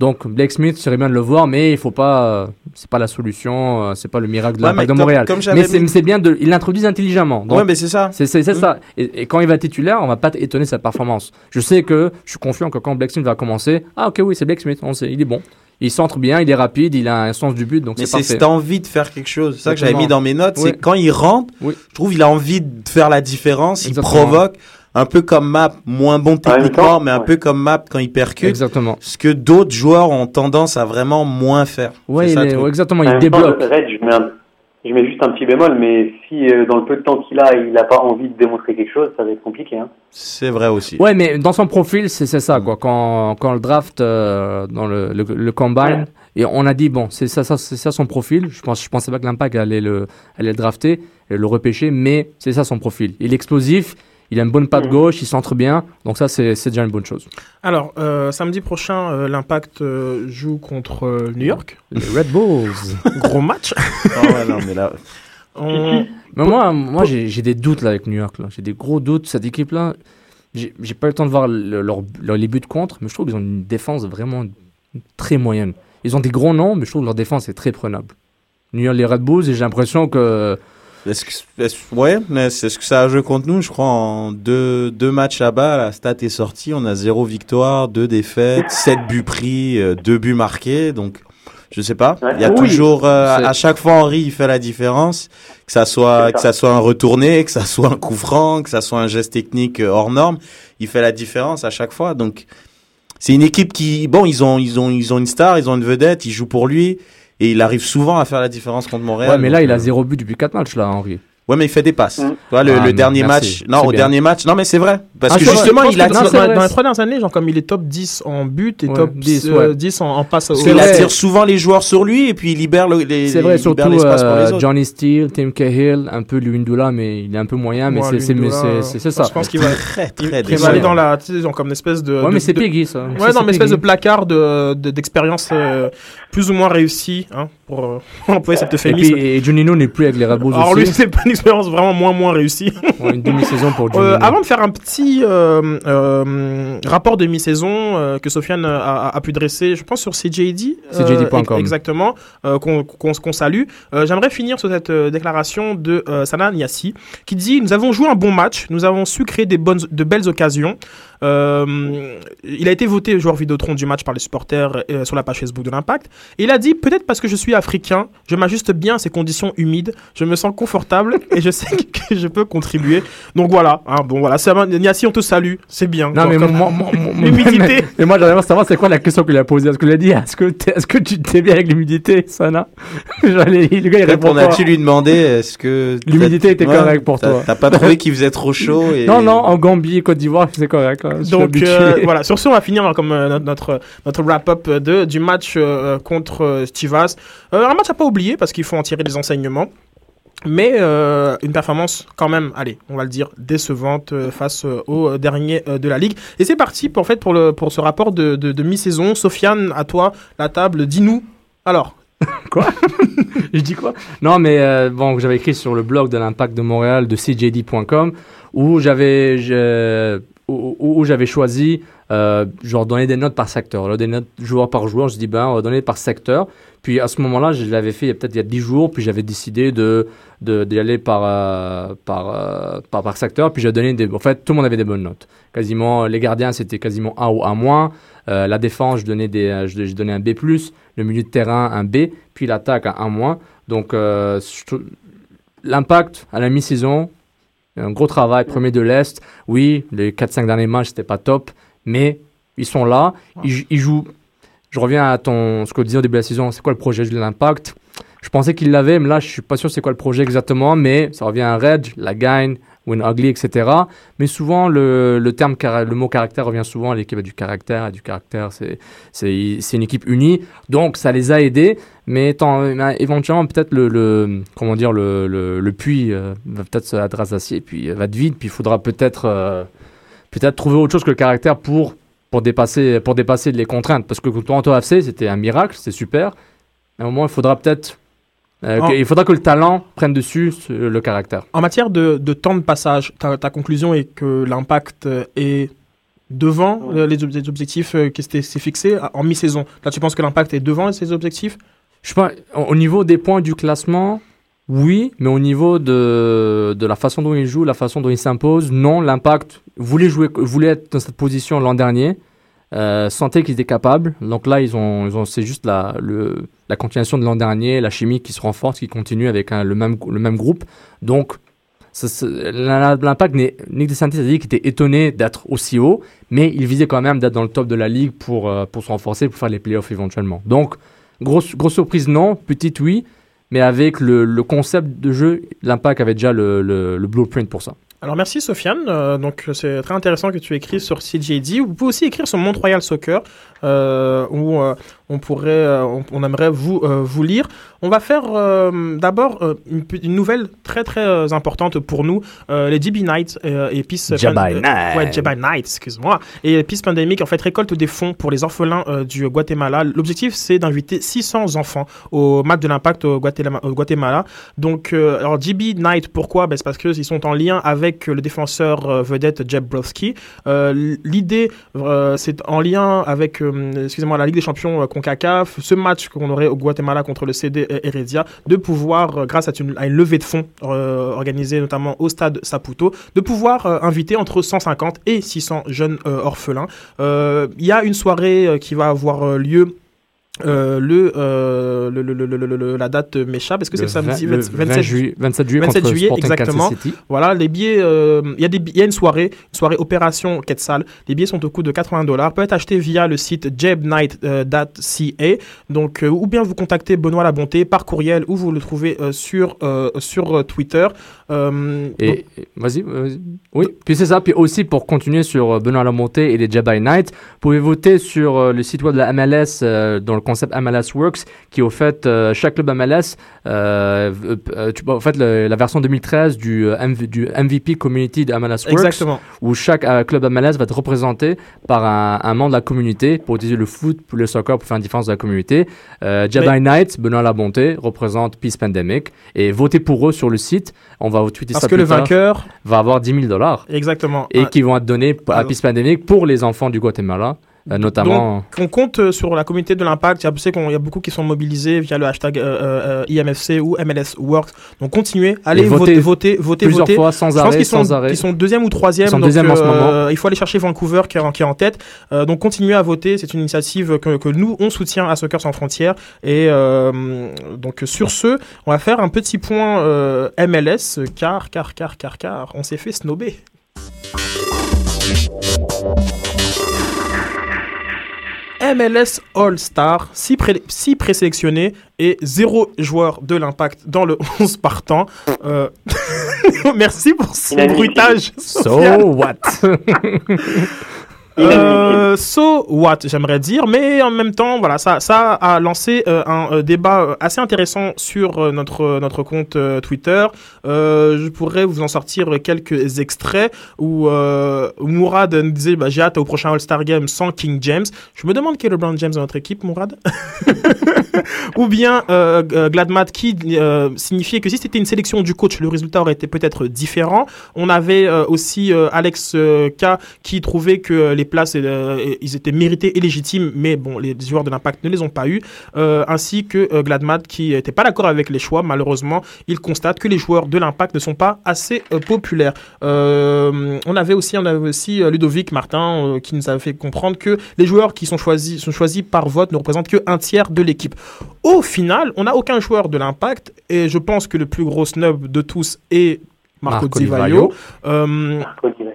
Donc Blake Smith serait bien de le voir, mais il faut pas, euh, c'est pas la solution, euh, c'est pas le miracle de Ouais, l'impact de Montréal. comme mais c'est mis- bien de, il l'introduit intelligemment. Donc, ouais, mais c'est ça. c'est c'est- c'est Mm. ça. Et, et quand il va titulaire, on va pas être étonné de sa performance. Je sais que je suis confiant que quand Blake Smith va commencer, ah ok oui c'est Blake Smith, on sait, il est bon. Il centre bien, il est rapide, il a un sens du but, donc Mais c'est c'est parfait. t'as envie de faire quelque chose. C'est ça que j'avais mis dans mes notes. Oui. C'est quand il rentre, Oui. je trouve il a envie de faire la différence. Il provoque un peu comme Map, moins bon techniquement, mais un ouais. peu comme Map quand il percute. Exactement. Ce que d'autres joueurs ont tendance à vraiment moins faire. Ouais, exactement, En il même temps, débloque. Red, je mets, un- je mets juste un petit bémol, mais si euh, dans le peu de temps qu'il a, il n'a pas envie de démontrer quelque chose, ça va être compliqué. Hein. C'est vrai aussi. Ouais, mais dans son profil, c'est c'est ça, quoi. Quand, quand on le draft euh, dans le, le, le combine, et on a dit, bon, c'est ça, ça, c'est ça son profil. Je, pense, je pensais pas que l'impact allait le, allait le drafter, le repêcher, mais c'est ça son profil. Il est explosif, il a une bonne patte Mhm. gauche, il centre bien, donc ça, c'est déjà une bonne chose. Alors, euh, samedi prochain, euh, l'Impact euh, joue contre euh, New York. Les Red Bulls. Gros match. Ah ouais, non, mais là, On- Mais moi, moi j'ai des doutes là avec New York. J'ai des gros doutes. Cette équipe-là, j'ai j'ai pas eu le temps de voir le- leur- leur- les buts contre, mais je trouve qu'ils ont une défense vraiment très moyenne. Ils ont des gros noms, mais je trouve que leur défense est très prenable. New York, les Red Bulls, et j'ai l'impression que. Est-ce que, est-ce- ouais, mais c'est ce que ça a joué contre nous. Je crois en deux, deux matchs là-bas, la stat est sortie. On a zéro victoire, deux défaites, sept buts pris, euh, deux buts marqués. Donc, Je sais pas. Il y a Oui. toujours, euh, à chaque fois, Henri, il fait la différence. Que ça soit, que ça. ça soit un retourné, que ça soit un coup franc, que ça soit un geste technique euh, hors norme. Il fait la différence à chaque fois. Donc, c'est une équipe qui, bon, ils ont, ils ont, ils ont une star, ils ont une vedette, ils jouent pour lui. Et il arrive souvent à faire la différence contre Montréal. Ouais, mais là, Donc, il a euh, zéro but depuis 4 matchs, là, Henri. Ouais, mais il fait des passes. Mm. Tu vois, le, Ah, le dernier merci. match. Non, au bien. dernier match. Non, mais c'est vrai. Parce Ah, que justement, il a que Non, dans, les trois dernières années, genre comme il est top 10 en but et Ouais, top 10, 10, euh, ouais. 10 en, en passe. Au- vrai. attire souvent les joueurs sur lui et puis il libère le- les, C'est vrai, il surtout euh. Johnny Steele, Tim Cahill, un peu Lundula, mais il est un peu moyen, mais Ouais, c'est- ça. Je pense qu'il va, Très, il, très il va aller dans la, tu sais, genre comme une espèce de. Ouais, mais c'est Peggy, ça. Ouais, c'est une espèce de placard de, de- d'expérience euh, plus ou moins réussie, hein, pour euh, employer cet Et puis, euphémisme. et Juninho n'est plus avec les Rebels Alors lui, c'est pas une expérience vraiment moins moins réussie. Ouais, une demi-saison pour Juninho. Euh, avant de faire un petit euh, euh, rapport de mi-saison euh, que Sofiane a, pu dresser, je pense sur CJD. CJD.com. ex- exactement, qu'on qu'on salue. J'aimerais finir sur cette déclaration de Sana Niassi qui dit Nous avons joué un bon match, nous avons su créer des bonnes, de belles occasions. Euh, il a été voté joueur Vidéotron du match par les supporters euh, sur la page Facebook de l'Impact. Et il a dit Peut-être parce que je suis africain, je m'ajuste bien à ces conditions humides, je me sens confortable et je sais que je peux contribuer. Donc voilà, hein, bon voilà, Niassi, on te salue, c'est bien. Non, Genre, mais comme- moi, moi, moi- moi- L'humidité. mais- Mais moi, j'aimerais savoir c'est quoi la question qu'il a posée? Est-ce qu'il a dit Est-ce que, que tu t'es bien avec l'humidité, Sana? Le gars, il répond On a-tu lui demandé est-ce que L'humidité était Ouais, correcte pour toi. T'as pas trouvé qu'il faisait trop chaud et... Non, non, en Gambie, Côte d'Ivoire, c'est correct. Donc euh, voilà, sur ce, on va finir comme euh, notre- notre, wrap-up de, du match euh, contre euh, Stivas. Euh, un match à pas oublier parce qu'il faut en tirer des enseignements. Mais euh, une performance quand même, allez, on va le dire, décevante euh, face euh, au euh, dernier euh, de la Ligue. Et c'est parti pour, en fait, pour, le, pour ce rapport de, de, de mi-saison. Sofiane, à toi, la table, dis-nous. Alors, Je dis quoi? Non, mais euh, bon, j'avais écrit sur le blog de l'Impact de Montréal de cjd.com où j'avais où, j'avais choisi euh, genre donner des notes par secteur, là, des notes joueur par joueur. Je dis ben on va donner par secteur. Puis à ce moment-là, je l'avais fait peut-être il y a 10 jours, puis j'avais décidé de d'y aller par euh, euh, par par secteur. Puis j'ai donné des en fait tout le monde avait des bonnes notes. Quasiment les gardiens c'était quasiment A ou A moins. Euh, la défense je donnais des je, donnais un B+, le milieu de terrain un B, puis l'attaque un 1-. Donc, euh, je trou- l'impact à la mi-saison, un gros travail, premier de l'Est. Oui, les 4-5 derniers matchs, c'était pas top, mais ils sont là, ils, jou- ils jouent. Je reviens à ton, ce que tu disais au début de la saison, c'est quoi le projet de l'impact? Je pensais qu'ils l'avaient, mais là, je suis pas sûr c'est quoi le projet exactement, mais ça revient à Reg, la gagne, win ugly, etc. Mais souvent, le, le terme, le mot caractère revient souvent à l'équipe du caractère, et du caractère, c'est une équipe unie. Donc, ça les a aidés, mais éventuellement, peut-être le, le- comment dire, le, le, le puits euh, va peut-être se rassasier, puis euh, va être vide, puis il faudra peut-être euh, peut-être trouver autre chose que le caractère pour, pour, dépasser, pour dépasser les contraintes. Parce que Toronto FC, c'était un miracle, c'est super. À un moment, il faudra peut-être. Euh, En- il faudra que le talent prenne dessus le caractère. En matière de, de temps de passage, ta, ta conclusion est que l'impact euh, est devant euh, les, ob- les objectifs qui s'étaient s'est fixés en mi-saison. Là, tu penses que l'impact est devant ses objectifs? Je sais pas, au au niveau des points du classement, oui, mais au niveau de, de la façon dont il joue, la façon dont il s'impose, non, l'impact voulait, jouer, voulait être dans cette position l'an dernier, euh, sentait qu'ils étaient capables. Donc là, ils ont, ils ont, c'est juste la, le, la continuation de l'an dernier, la chimie qui se renforce, qui continue avec le, même, le même groupe. Donc, l'impact, Nick DeSantis a dit qu'il était étonné d'être aussi haut, mais il visait quand même d'être dans le top de la ligue pour, euh, pour se renforcer, pour faire les playoffs éventuellement. Donc, grosse, grosse surprise, non. Petite, oui. Mais avec le, concept de jeu, l'impact avait déjà le, blueprint pour ça. Alors merci Sofiane, Euh, donc c'est très intéressant que tu écris sur CJD. Vous pouvez aussi écrire sur Montreal Soccer euh, où euh, on pourrait, euh, on, on aimerait vous euh, vous lire. On va faire euh, d'abord une, nouvelle très très importante pour nous. Les GB Knights euh, et Peace ouais Knights, excuse-moi. Et Peace Pandemic en fait récolte des fonds pour les orphelins du Guatemala. L'objectif c'est d'inviter 600 enfants au match de l'impact au Guatemala. Au Guatemala. Donc, alors GB Knight, pourquoi? Ben, C'est parce qu'ils sont en lien avec le défenseur vedette Jeb Browski. Euh, L'idée, euh, c'est en lien avec, euh, excusez-moi, la Ligue des Champions Ce match qu'on aurait au Guatemala contre le CD Heredia, de pouvoir, euh, grâce à une, levée de fonds euh, organisée notamment au stade Saputo, de pouvoir euh, inviter entre 150 et 600 jeunes orphelins. Il y a une soirée qui va avoir lieu euh, le, euh, le, le, le- le- le- le- la date m'échappe. Est-ce que c'est Le samedi vingt- le 27 20 juillet- 27 juillet 27 contre juillet, exactement. City. Voilà, les billets, euh, il y, a des bi- il y a une soirée, une soirée opération Quetzal. Les billets sont au coût de 80 dollars. Peut être acheté via le site jebnight.ca. Donc, euh, ou bien vous contactez Benoît La Bonté par courriel ou vous le trouvez euh, sur, euh, sur euh, Twitter. Euh, Et vas-y. Oui, puis c'est ça. Puis aussi, pour continuer sur euh, Benoît Lamonté et les Jedi Knights, vous pouvez voter sur euh, le site web de la MLS euh, dans le concept MLS Works, qui au fait, euh, chaque club MLS, tu, en fait, le- la version 2013 du, MV du MVP Community de MLS Works, exactement. où chaque club MLS va être représenté par un, un membre de la communauté pour utiliser le foot, pour le soccer, pour faire une différence de la communauté. Jedi Mais- Knights, Benoît Labonté, représente Peace Pandemic. Et votez pour eux sur le site. On va vous tweeter Parce ça que plus le tard. vainqueur, va avoir 10 000 dollars exactement. et qui vont être donnés à Alors- Peace Pandemic pour les enfants du Guatemala, euh, notamment. On compte euh, sur la communauté de l'impact. Il y a- Je sais qu'il y a beaucoup qui sont mobilisés via le hashtag euh, euh, IMFC ou MLS Works. Donc continuez, allez voter, voter, voter, plusieurs voter. fois sans Je pense arrêt, qu'ils sont, sans arrêt. qu'ils sont deuxième ou troisième. Ils sont donc, deuxième en ce euh, Il faut aller chercher Vancouver qui est, en- qui est en tête. Donc continuez à voter. C'est une initiative que, que nous on soutient à Soccer sans frontières. Et donc sur ce, on va faire un petit point MLS car car car car car on s'est fait snober. MLS All-Star, 6 pré six présélectionnés et 0 joueur de l'impact dans le 11 partant. Euh, Merci pour ce bruitage. So what? Euh, so what, j'aimerais dire, mais en même temps, voilà, ça, ça a lancé euh, un euh, débat assez intéressant sur notre notre compte Twitter. Je pourrais vous en sortir quelques extraits où Mourad nous disait bah, j'ai hâte au prochain All-Star Game sans King James. Je me demande qui est le LeBron James dans notre équipe, Mourad. Ou bien Gladmat qui signifiait que si c'était une sélection du coach, le résultat aurait été peut-être différent. On avait aussi Alex K qui trouvait que les places euh, ils étaient mérités et légitimes, mais bon, les joueurs de l'impact ne les ont pas eu. Euh, ainsi que euh, Gladmat qui n'était pas d'accord avec les choix. Malheureusement, il constate que les joueurs de l'impact ne sont pas assez euh, populaires. Euh, on avait aussi, on avait aussi euh, Ludovic Martin euh, qui nous avait fait comprendre que les joueurs qui sont choisis, sont choisis par vote ne représentent que un tiers de l'équipe. Au final, on n'a aucun joueur de l'impact et je pense que le plus gros snub de tous est Marco, Marco Di. Vaio. Euh, Marco Di Vaio.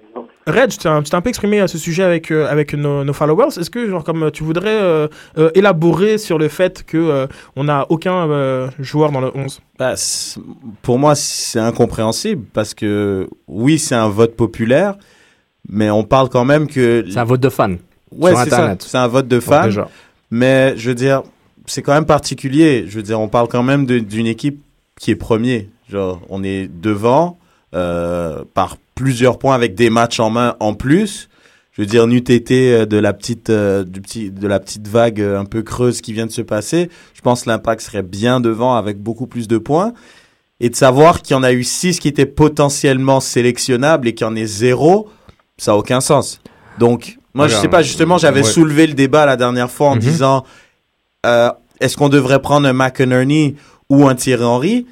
Red, tu t'es un, peu exprimé à ce sujet avec, euh, avec nos, nos followers. Est-ce que genre, comme, tu voudrais euh, euh, élaborer sur le fait que euh, on n'a aucun euh, joueur dans le 11 Bah, pour moi, c'est incompréhensible parce que oui, c'est un vote populaire, mais on parle quand même que. C'est un vote de fan. Ouais, sur c'est ça. Internet. C'est un vote de fans. déjà. Mais je veux dire, c'est quand même particulier. Je veux dire, on parle quand même d'une équipe qui est premier. Genre, on est devant euh, par plusieurs points avec des matchs en main en plus. Je veux dire, n'eût été euh, de la petite, euh, du petit, de la petite vague euh, un peu creuse qui vient de se passer. Je pense que l'impact serait bien devant avec beaucoup plus de points. Et de savoir qu'il y en a eu six qui étaient potentiellement sélectionnables et qu'il y en ait zéro, ça a aucun sens. Donc, moi, je Regarde, sais pas, justement, j'avais ouais. soulevé le débat la dernière fois en Mhm. disant euh, est-ce qu'on devrait prendre un McInerney ou un Thierry Henry?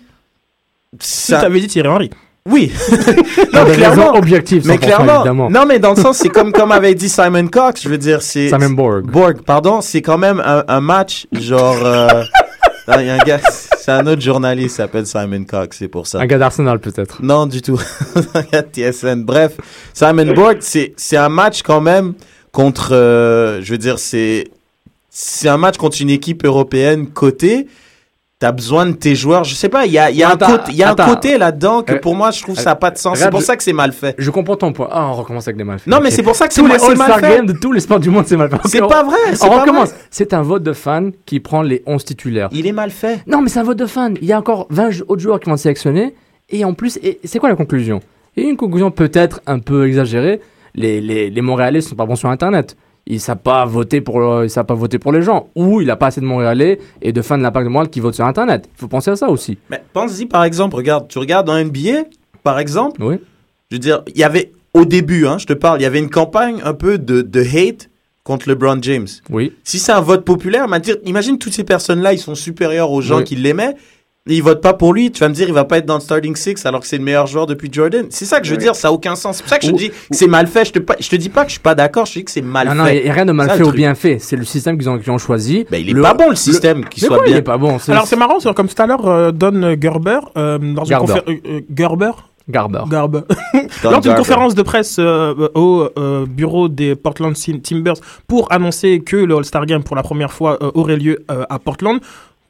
Tu Ça, avais dit Thierry Henry. Oui. Non, clairement. objectives, Mais 100%, clairement, évidemment. non, mais dans le sens, c'est comme comme avait dit Simon Cox. Je veux dire, c'est Simon Borg. Borg, pardon, c'est quand même un, un match genre. euh, Il y a un gars, c'est un autre journaliste s'appelle Simon Cox, c'est pour ça. Un gars d'Arsenal, peut-être. Non, du tout. Un gars de TSN. Bref, Simon Borg, c'est c'est un match quand même contre. euh, je veux dire, c'est c'est un match contre une équipe européenne cotée. T'as besoin de tes joueurs. Je sais pas, il y a, il y a, un, côté, il y a un attends. côté là-dedans que Euh, pour moi, je trouve ça n'a pas de sens. C'est pour ça que c'est mal fait. Je comprends ton point. Ah, on recommence avec des mal faits. Non, mais c'est pour ça que c'est Tous les All-Star. Games de tous les sports du monde, c'est mal fait. C'est pas vrai, On pas recommence. C'est un vote de fans qui prend les 11 titulaires. Il est mal fait. Non, mais c'est un vote de fans. Il y a encore 20 jou- autres joueurs qui vont être sélectionnés. Et en plus, c'est quoi la conclusion? Et une conclusion peut-être un peu exagérée. Les, les, les Montréalais sont pas bons sur Internet. Ils ne savent pas voter pour, le- savent pas voter pour les gens. Ou il n'a pas assez de Montréalais et de fans de l'impact de Montréal qui votent sur Internet. Il faut penser à ça aussi. Mais pense-y par exemple, regarde, tu regardes dans NBA, par exemple, Oui. je veux dire, il y avait au début, hein, je te parle, il y avait une campagne un peu de, de hate contre LeBron James. Oui. Si c'est un vote populaire, imagine toutes ces personnes-là, ils sont supérieurs aux gens Oui. qui l'aimaient. Il vote pas pour lui. Tu vas me dire, il va pas être dans le starting six alors que c'est le meilleur joueur depuis Jordan. C'est ça que je veux Oui. dire. Ça a aucun sens. C'est pour ça que je te Ou- dis que c'est mal fait. Je te, pas- je te dis pas que je suis pas d'accord. Je te dis que c'est mal Non, fait. non, il n'y a rien de mal Ça, fait ou bien fait. C'est le système qu'ils ont, qu'ils ont choisi. Ben, il est pas bon, le système, qu'il soit quoi, bien. Il est pas bon? c'est- Alors c'est marrant, c'est comme tout à l'heure, euh, Don Gerber, euh, dans une euh, euh, Gerber? Garber. Garber. Don Lors d'une conférence de presse euh, au euh, bureau des Portland Tim- Timbers pour annoncer que le All-Star Game pour la première fois euh, aurait lieu euh, à Portland,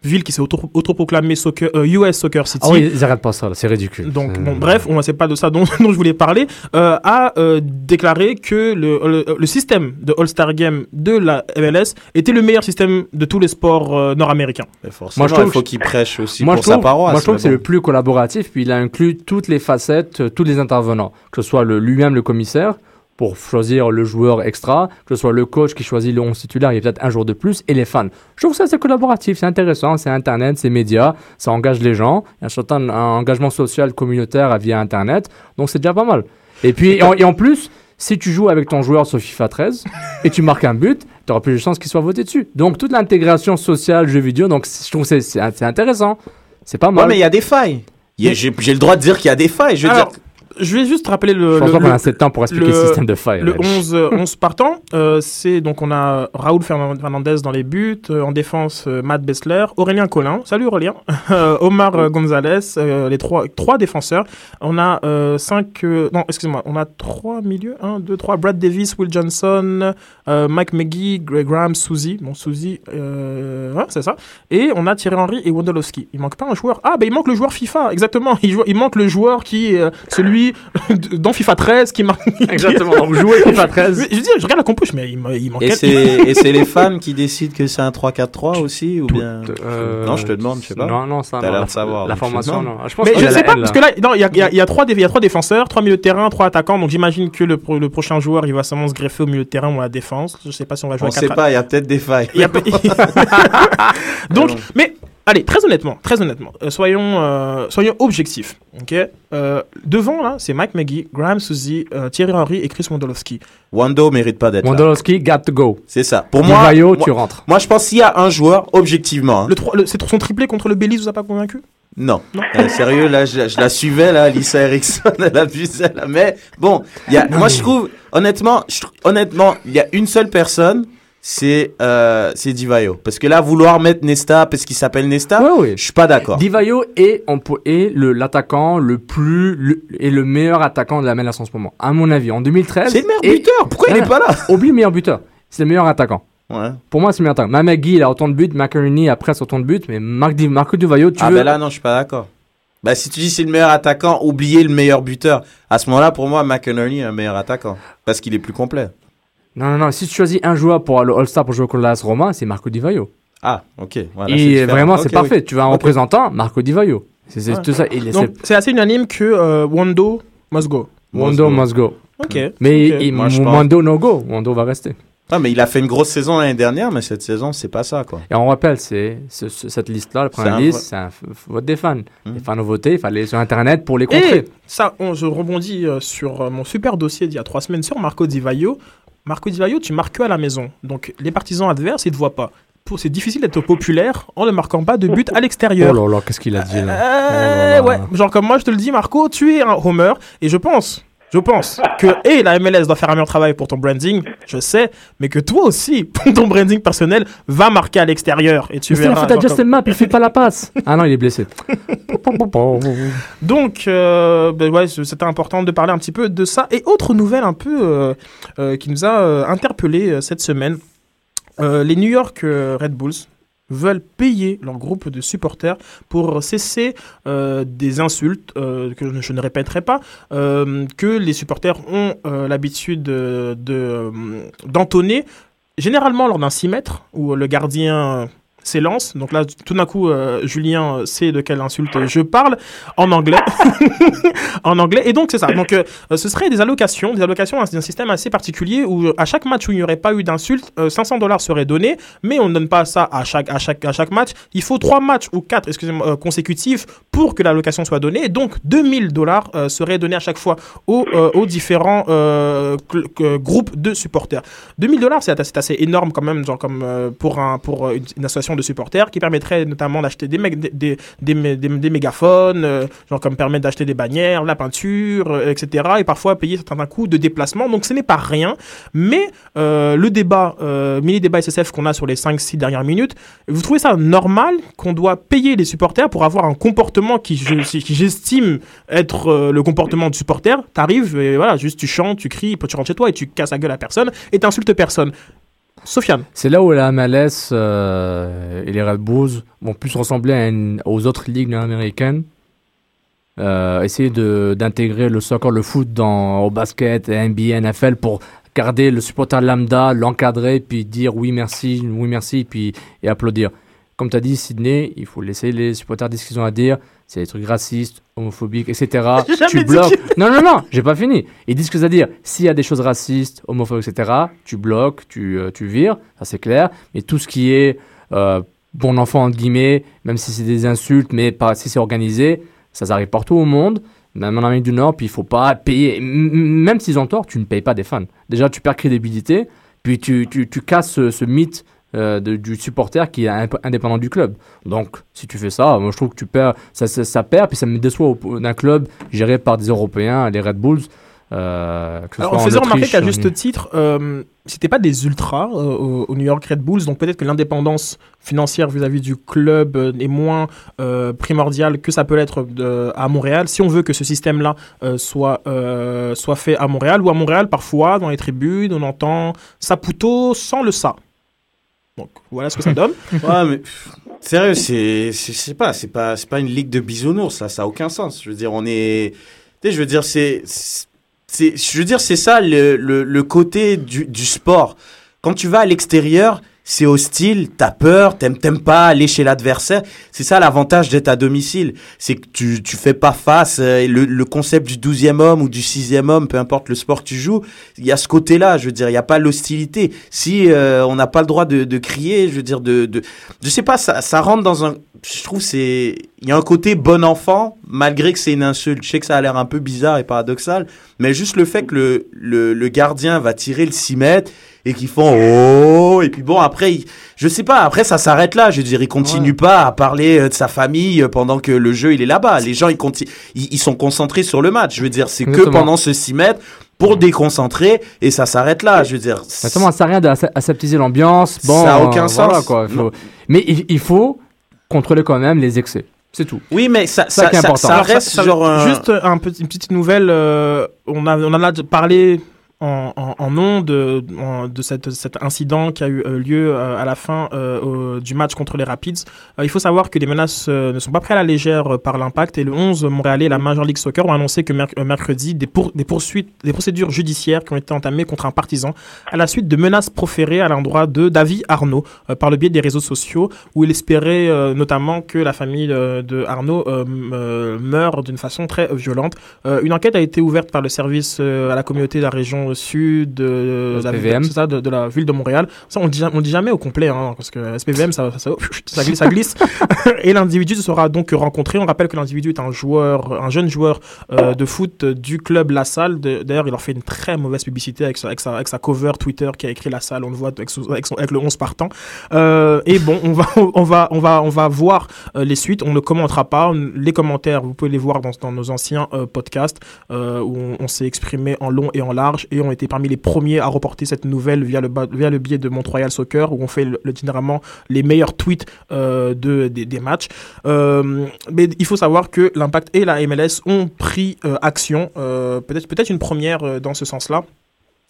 ville qui s'est auto- autoproclamée soccer, euh, US Soccer City. Ah oui, ils arrêtent pas ça, là, c'est ridicule. Donc, bon, bref, on c'est pas de ça dont, dont je voulais parler, euh, a euh, déclaré que le, le, le système de All-Star Game de la MLS était le meilleur système de tous les sports euh, nord-américains. Mais forcément, Moi, je trouve il faut qu'il prêche aussi Moi, pour trouve, sa paroisse. moi, je trouve que c'est le plus collaboratif, puis il a inclus toutes les facettes, euh, tous les intervenants, que ce soit lui-même le commissaire, pour choisir le joueur extra, que ce soit le coach qui choisit le 11 titulaire, il y a peut-être un jour de plus, et les fans. Je trouve ça c'est collaboratif, c'est intéressant, c'est Internet, c'est médias, ça engage les gens, il y a un certain engagement social communautaire via Internet, donc c'est déjà pas mal. Et puis, et en, et en plus, si tu joues avec ton joueur sur FIFA 13 et tu marques un but, tu auras plus de chances qu'il soit voté dessus. Donc toute l'intégration sociale, jeux vidéo, donc je trouve que c'est- intéressant. C'est pas mal. Ouais, mais il y a des failles. J'ai j'ai le droit de dire qu'il y a des failles. Je veux Alors, dire. Je vais juste rappeler le, Je pense qu'on a assez de temps pour expliquer le, système de faille. Le Reg. 11, euh, 11 partant, euh, c'est donc on a Raoul Fernand- Fernandez dans les buts, euh, en défense euh, Matt Bessler, Aurélien Collin, salut Aurélien, Omar euh, Gonzalez, les trois, trois défenseurs. On a euh, cinq, euh, non excusez-moi, on a trois milieux, 1, 2, 3, Brad Davis, Will Johnson, Mike McGee, Greg Graham, Suzy, bon Suzy, ouais, c'est ça. Et on a Thierry Henry et Wondolowski. Il manque pas un joueur. Ah, ben il manque le joueur FIFA, exactement. Il, il manque le joueur qui est dans FIFA 13 qui marque. Exactement, donc jouer FIFA 13. Mais Je dire, je regarde la compo, je- mais il, il manquait. Et c'est et c'est les femmes qui décident que c'est un 3-4-3 aussi ou bien Euh, Non, je te demande, je sais pas. Non, non, ça, T'as non, l'air la- de savoir. La je formation, non. Je pense Mais je sais pas, parce que là, non, il y y y a trois dé- il y a trois défenseurs, trois milieux de terrain, trois attaquants. Donc j'imagine que le, pro- le prochain joueur, il va sûrement se greffer au milieu de terrain ou à la défense. Je sais pas si on va jouer On à sait pas, il y a peut-être des failles. Donc, mais allez, très honnêtement, très honnêtement, euh, soyons, euh, soyons objectifs. Ok? Euh, devant là, c'est Mike McGee, Graham Suzy, euh, Thierry Henry et Chris Wondolowski. Wando mérite pas d'être là. Wondolowski, got to go. C'est ça. Pour moi, tu rentres. moi, je pense qu'il y a un joueur objectivement. hein. Le, le- c'est son triplé contre le Belize, vous a pas convaincu? Non. Euh, sérieux, là, je, je la suivais, là, Lisa Erickson, elle abusait, là. Mais bon, il y a, moi, je trouve, honnêtement, je honnêtement, il y a une seule personne, c'est euh, c'est Divayo. Parce que là, vouloir mettre Nesta parce qu'il s'appelle Nesta, Ouais, ouais. je suis pas d'accord. Divayo est, est le- l'attaquant le plus le, et le meilleur attaquant de la MLS en ce moment, à mon avis. En 2013. C'est le meilleur et- buteur. Pourquoi il est pas là? Oublie le meilleur buteur. C'est le meilleur attaquant. Ouais. Pour moi, c'est le meilleur attaquant. Mamagui, il a autant de buts. McInerney a presque autant de buts. Mais Marc Di- Marco Divayo, tu Ah veux. ben là, non, je suis pas d'accord. Bah, si tu dis c'est le meilleur attaquant, oubliez le meilleur buteur. À ce moment-là, pour moi, McInerney est un meilleur attaquant. Parce qu'il est plus complet. Non, non, non. Si tu choisis un joueur pour le All-Star pour jouer contre l'AS Roma, c'est Marco Divayo. Ah, ok. Voilà, c'est et vraiment, c'est oui. parfait. Tu veux un Ok. représentant, Marco Divayo. C'est c'est Ouais. tout ça. Il, Donc c'est assez unanime que euh, Wando must go. Wando must go. Ok. Mais ok. il- Moi, Wando no go. Wando va rester. Ah, mais il a fait une grosse saison l'année dernière, mais cette saison, c'est pas ça, quoi. Et on rappelle, c'est ce- ce- cette liste-là, la première C'est un liste, c'est un vote des fans. Hmm. Les fans ont voté, il fallait aller sur Internet pour les contrer. Et ça, on- je rebondis euh, sur euh, mon super dossier d'il y a trois semaines sur Marco Di Vaio. Marco Di Vaio, tu marques que à la maison. Donc les partisans adverses, ils te voient pas. C'est difficile d'être populaire en ne marquant pas de but à l'extérieur. Oh là là, qu'est-ce qu'il a dit là Euh, Oh là ouais, là. genre comme moi je te le dis Marco, tu es un homer et je pense, je pense que et la MLS doit faire un meilleur travail pour ton branding, je sais, mais que toi aussi, pour ton branding personnel, va marquer à l'extérieur et tu Mais c'est la verras. faute à Justin comme- Mapp, il fait pas la passe. Ah non, il est blessé. Donc, euh, ben ouais, c'était important de parler un petit peu de ça. Et autre nouvelle un peu euh, euh, qui nous a interpellé cette semaine, les New York Red Bulls veulent payer leur groupe de supporters pour cesser euh, des insultes euh, que je, ne répéterai pas, euh, que les supporters ont l'habitude de, de, d'entonner, généralement lors d'un 6 mètres, où le gardien s'élance. Donc là, tout d'un coup, euh, Julien sait de quelle insulte je parle en anglais. en anglais. Et donc, c'est ça. Donc, euh, ce serait des allocations, des allocations d'un système assez particulier où, euh, à chaque match où il n'y aurait pas eu d'insulte, euh, 500 dollars seraient donnés, mais on ne donne pas ça à chaque, à chaque, à chaque match. Il faut trois matchs ou quatre, excusez-moi, euh, consécutifs pour que l'allocation soit donnée. Donc, 2000 dollars euh, seraient donnés à chaque fois aux, euh, différents euh, euh, groupes de supporters. 2000 dollars, c'est assez, énorme quand même, genre comme euh, pour, un, pour euh, une, une association de supporters, qui permettrait notamment d'acheter des, még- des, des, des, mé- des- des mégaphones, euh, genre comme permettre d'acheter des bannières, la peinture, euh, etc. Et parfois payer certains coûts de déplacement. Donc ce n'est pas rien. Mais euh, le débat, mini-débat SSF qu'on a sur les 5-6 dernières minutes, vous trouvez ça normal qu'on doit payer les supporters pour avoir un comportement qui, je- qui j'estime être le comportement du supporter T'arrives et voilà, juste tu chantes, tu cries, puis tu rentres chez toi et tu casses la gueule à personne et t'insultes personne. Sofiane. C'est là où la MLS euh, et les Red Bulls vont plus ressembler aux autres ligues américaines. Euh, essayer d'intégrer le soccer, le foot dans, au basket, NBA, NFL pour garder le supporter lambda, l'encadrer, puis dire oui merci, oui merci, puis et applaudir. Comme tu as dit, Sydney, il faut laisser les supporters dire ce qu'ils ont à dire. C'est des trucs racistes, homophobiques, etc. Tu bloques. que- Non, non, non, j'ai pas fini. Ils disent ce qu'ils ont à dire. S'il y a des choses racistes, homophobes, etc., tu bloques, tu, euh, tu vires, ça c'est clair. Mais tout ce qui est euh, bon enfant, entre guillemets, même si c'est des insultes, mais pas, si c'est organisé, ça, ça arrive partout au monde, même en Amérique du Nord, puis il faut pas payer. Même s'ils ont tort, tu ne payes pas des fans. Déjà, tu perds crédibilité, puis tu, tu, tu casses ce, ce mythe euh, de- du supporter qui est indépendant du club. Donc, si tu fais ça, moi je trouve que tu perds, ça, ça, ça perd, puis ça me déçoit d'un club géré par des Européens, les Red Bulls. euh, Alors, on faisait remarquer qu'à juste titre, euh, c'était pas des ultras euh, au, au New York Red Bulls, donc peut-être que l'indépendance financière vis-à-vis du club euh, est moins primordiale que ça peut l'être à Montréal. Si on veut que ce système-là soit, soit fait à Montréal, ou à Montréal, parfois, dans les tribunes, on entend Saputo sans le ça. Donc, voilà ce que ça donne. Ouais, mais sérieux, c'est, c'est, je sais pas, c'est pas, c'est pas une ligue de bisounours, là, ça a aucun sens. Je veux dire, on est, tu sais, je veux dire, c'est, c'est, je veux dire, c'est ça le, le, le côté du, du sport. Quand tu vas à l'extérieur, c'est hostile, t'as peur, t'aimes, t'aimes pas aller chez l'adversaire. C'est ça l'avantage d'être à domicile. C'est que tu, tu fais pas face, euh, le, le concept du douzième homme ou du sixième homme, peu importe le sport que tu joues, il y a ce côté-là, je veux dire, il y a pas l'hostilité. Si euh, on n'a pas le droit de, de crier, je veux dire, de, de, je sais pas, ça, ça rentre dans un, je trouve c'est, il y a un côté bon enfant, malgré que c'est une insulte. Je sais que ça a l'air un peu bizarre et paradoxal, mais juste le fait que le, le, le gardien va tirer le 6 mètres et qu'ils font oh et puis bon après il- je sais pas après ça s'arrête là je veux dire il continue pas à parler euh, de sa famille euh, pendant que le jeu il est là-bas les gens ils continuent ils, ils sont concentrés sur le match je veux dire c'est que pendant ce 6 mètres pour déconcentrer et ça s'arrête là je veux dire Exactement, ça sert à rien d'aseptiser l'ambiance. Bon, Ça a aucun euh, voilà, sens. quoi, faut-. Mais il, il faut contrôler quand même les excès. C'est tout. oui mais ça Ça ça, reste genre un- Juste un petit- une petite nouvelle, euh, on, a, on en a parlé en, nom de, cet incident qui a eu euh, lieu euh, à la fin euh, du match contre les Rapids. Il faut savoir que les menaces ne sont pas prises à la légère par l'impact et le 11 Montréalais et la Major League Soccer ont annoncé que merc- mercredi des, des poursuites, des procédures judiciaires qui ont été entamées contre un partisan à la suite de menaces proférées à l'endroit de David Arnaud par le biais des réseaux sociaux où il espérait notamment que la famille de Arnaud meure d'une façon très violente. Une enquête a été ouverte par le service à la communauté de la région sud de, la, ça, de, de la ville de Montréal. Ça, on dit, on dit jamais au complet, hein, parce que SPVM, ça, ça, ça glisse. Ça glisse. et l'individu sera donc rencontré. On rappelle que l'individu est un joueur, un jeune joueur euh, de foot du club La Salle. D'ailleurs, il leur fait une très mauvaise publicité avec sa, avec sa, avec sa cover Twitter qui a écrit La Salle. On le voit avec, son- avec, son- avec le 11 partant. Euh, et bon, on va, on va, on va, on va voir euh, les suites. On ne commentera pas. Les commentaires, vous pouvez les voir dans, dans nos anciens euh, podcasts où on, on s'est exprimé en long et en large et on était parmi les premiers à reporter cette nouvelle via le, via le biais de Montreal Soccer où on fait le, le- généralement les meilleurs tweets euh, de, des, des matchs. Euh, mais il faut savoir que l'Impact et la MLS ont pris euh, action, euh, peut-être peut-être une première euh, dans ce sens-là,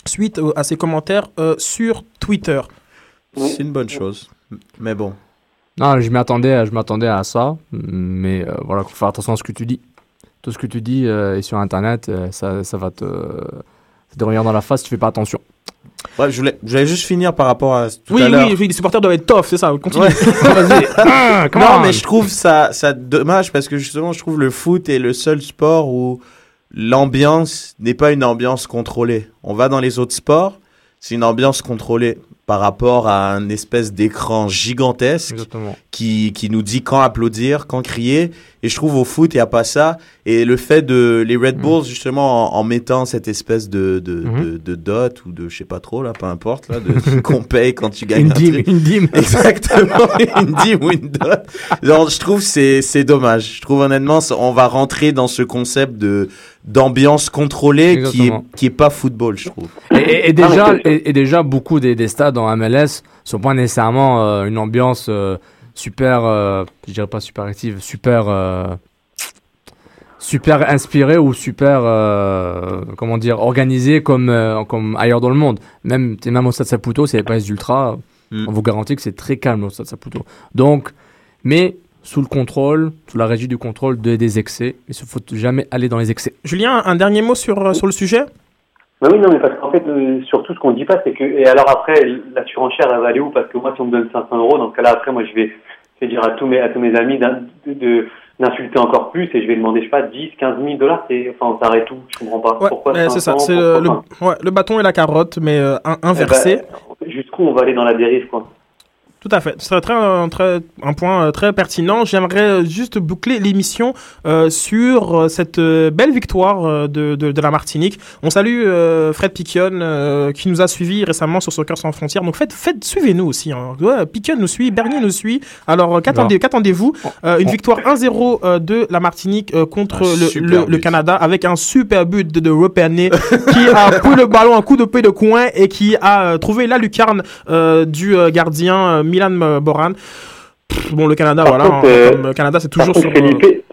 suite euh, à ces commentaires euh, sur Twitter. c'est une bonne chose mais bon Non, je m'attendais, à- je m'attendais à ça, mais euh, voilà, faut faire attention à ce que tu dis. Tout ce que tu dis euh, est sur Internet, euh, ça, ça va te, ça te revenir dans la face si tu fais pas attention. Ouais, je voulais je voulais juste finir par rapport à tout Oui, à l'heure oui, oui, les supporters doivent être tough, c'est ça, continue. Ouais. Ah, non, on. mais je trouve ça, ça dommage parce que justement, je trouve le foot est le seul sport où l'ambiance n'est pas une ambiance contrôlée. On va dans les autres sports, c'est une ambiance contrôlée. Par rapport à un espèce d'écran gigantesque Exactement. qui, qui nous dit quand applaudir, quand crier. Et je trouve au foot, il n'y a pas ça. Et le fait de les Red Bulls, justement, en, en mettant cette espèce de, de, Mhm. de, de dot ou de je sais pas trop, là, peu importe, là, de, qu'on paye quand tu gagnes Une un dîme, truc. une dîme. Exactement, une dîme ou une dot. Genre, je trouve c'est c'est dommage. Je trouve honnêtement, on va rentrer dans ce concept de d'ambiance contrôlée qui est qui est pas football, je trouve. Et, et- et déjà, et, et déjà, beaucoup des, des stades en MLS sont pas nécessairement euh, une ambiance euh, super, euh, je dirais pas super active, super, euh, super inspirée ou super, euh, comment dire, organisée comme, euh, comme ailleurs dans le monde. Même, même au stade Saputo, c'est pas ultra, Mm. on vous garantit que c'est très calme au stade Saputo. Donc, mais sous le contrôle, sous la régie du contrôle de, des excès. Il ne faut jamais aller dans les excès. Julien, un dernier mot sur, euh, sur le sujet? Bah oui, non, mais parce qu'en fait, euh, surtout ce qu'on dit pas, c'est que, et alors après, la surenchère, elle va aller où? Parce que moi, si on me donne 500 euros, dans ce cas-là, après, moi, je vais, je vais dire à tous mes, à tous mes amis d'insulter encore plus et je vais demander, je sais pas, 10, 15 000 dollars, c'est, enfin, on s'arrête tout, je comprends pas. Ouais, pourquoi c'est ça, 500, c'est le, pourquoi le- ouais, le bâton et la carotte, mais euh, Eh ben, inversé. Jusqu'où on va aller dans la dérive, quoi? Tout à fait. Ce serait très, un, très, un point euh, très pertinent. J'aimerais euh, juste boucler l'émission euh, sur cette belle victoire de, de, de la Martinique. On salue euh, Fred Piquion euh, qui nous a suivis récemment sur Soccer sans frontières. Donc faites, faites suivez-nous aussi. Hein. Ouais, Piquion nous suit, Bernier nous suit. Alors qu'attendez, qu'attendez-vous Une victoire 1-0 euh, de la Martinique contre le. Canada avec un super but de, de Reperné qui a pris le ballon un coup de pied de coin et qui a trouvé la lucarne du gardien Milan euh, Boran. Pff, Bon, le Canada, Par voilà. contre, hein, euh, comme le Canada, c'est toujours sur. euh, Felipe,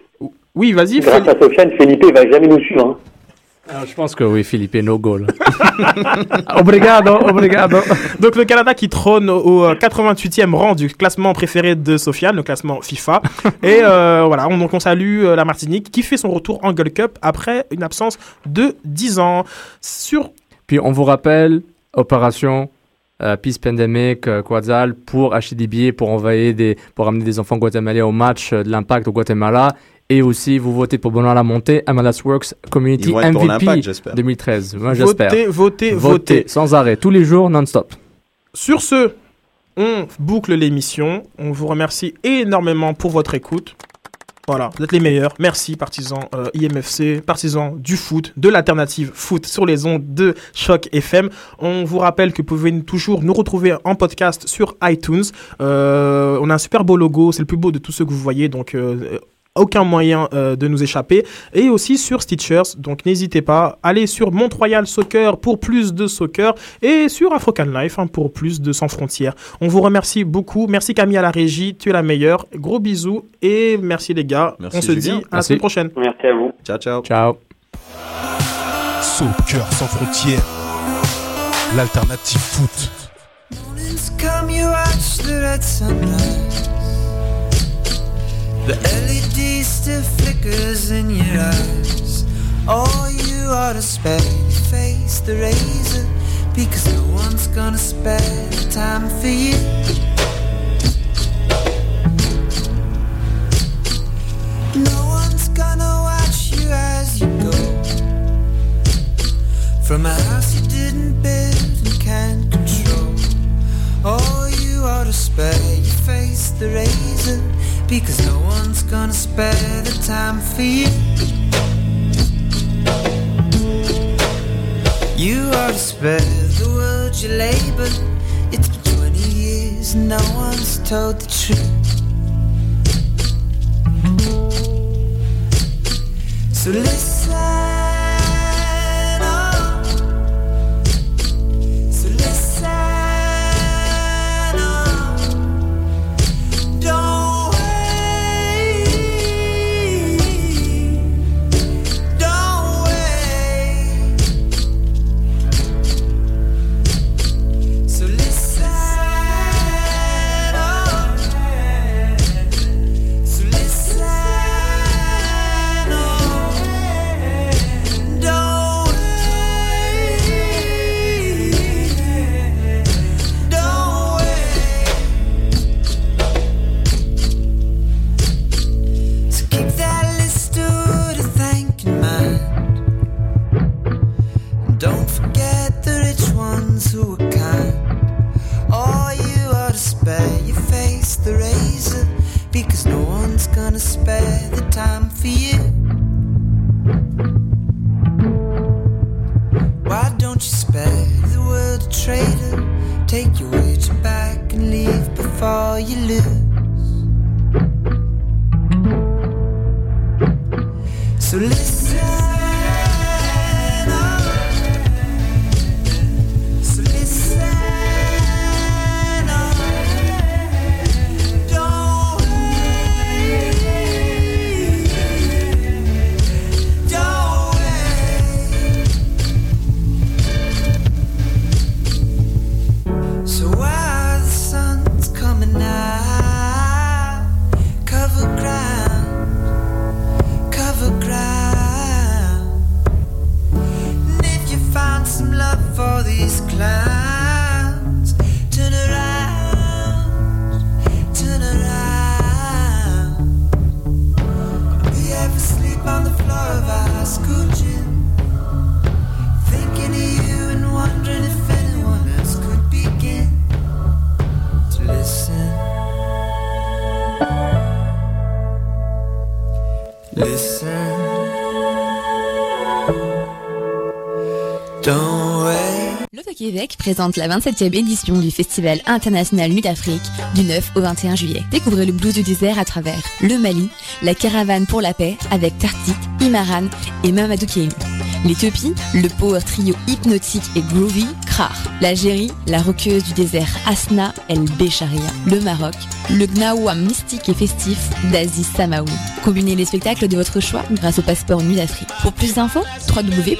Oui, vas-y. grâce à Sofiane, Felipe va jamais nous suivre. Hein. Alors, je pense que oui, Philippe, no goal. obrigado, obrigado. Donc le Canada qui trône au au, euh, 88e rang du classement préféré de Sofiane, le classement FIFA. Et euh, voilà, on, donc on salue euh, la Martinique qui fait son retour en Gold Cup après une absence de 10 ans. Sur Puis on vous rappelle, opération euh, Peace Pandemic, euh, Quetzal, pour acheter des billets, pour envoyer des, pour amener des enfants guatémalais au match euh, de l'Impact au Guatemala. Et aussi, vous votez pour Benoît Lamonté, MLS Works Community Ils vont être pour MVP l'Impact, j'espère. 2013. Moi, j'espère. votez, votez, Votez votez. sans arrêt, tous les jours, non-stop. Sur ce, on boucle l'émission. On vous remercie énormément pour votre écoute. Voilà, vous êtes les meilleurs. Merci, partisans euh, IMFC, partisans du foot, de l'alternative foot sur les ondes de Choc FM. On vous rappelle que vous pouvez toujours nous retrouver en podcast sur iTunes. Euh, on a un super beau logo, c'est le plus beau de tous ceux que vous voyez, donc euh, aucun moyen euh, de nous échapper. Et aussi sur Stitchers, donc n'hésitez pas, allez sur Mont-Royal Soccer pour plus de soccer et sur African Life hein, pour plus de Sans Frontières. On vous remercie beaucoup. Merci Camille à la régie, tu es la meilleure. Gros bisous et merci les gars. Merci, On se Julien. dit à la semaine prochaine. Merci à vous. Ciao, ciao. Ciao. Soccer sans frontières, l'alternative foot. The LED still flickers in your eyes. All you ought to spare your face the razor because no one's gonna spare the time for you. No one's gonna watch you as you go from a house you didn't build and can't control. Oh, you ought to spare your face the razor because no one's gonna spare the time for you. You ought to spare the world you labor. It's been 20 years and no one's told the truth. So listen spare your face the razor because no one's gonna spare the time for you. La 27e édition du Festival international Nuit d'Afrique du 9 au 21 juillet. Découvrez le blues du désert à travers le Mali, la caravane pour la paix avec Tartik, Imaran et Mamadou Kémy. L'Éthiopie, le power trio hypnotique et groovy Krar. L'Algérie, la roqueuse du désert Asna El Bécharia. Le Maroc, le Gnawa mystique et festif d'Aziz Samaoui. Combinez les spectacles de votre choix grâce au passeport Nuit d'Afrique. Pour plus d'infos, www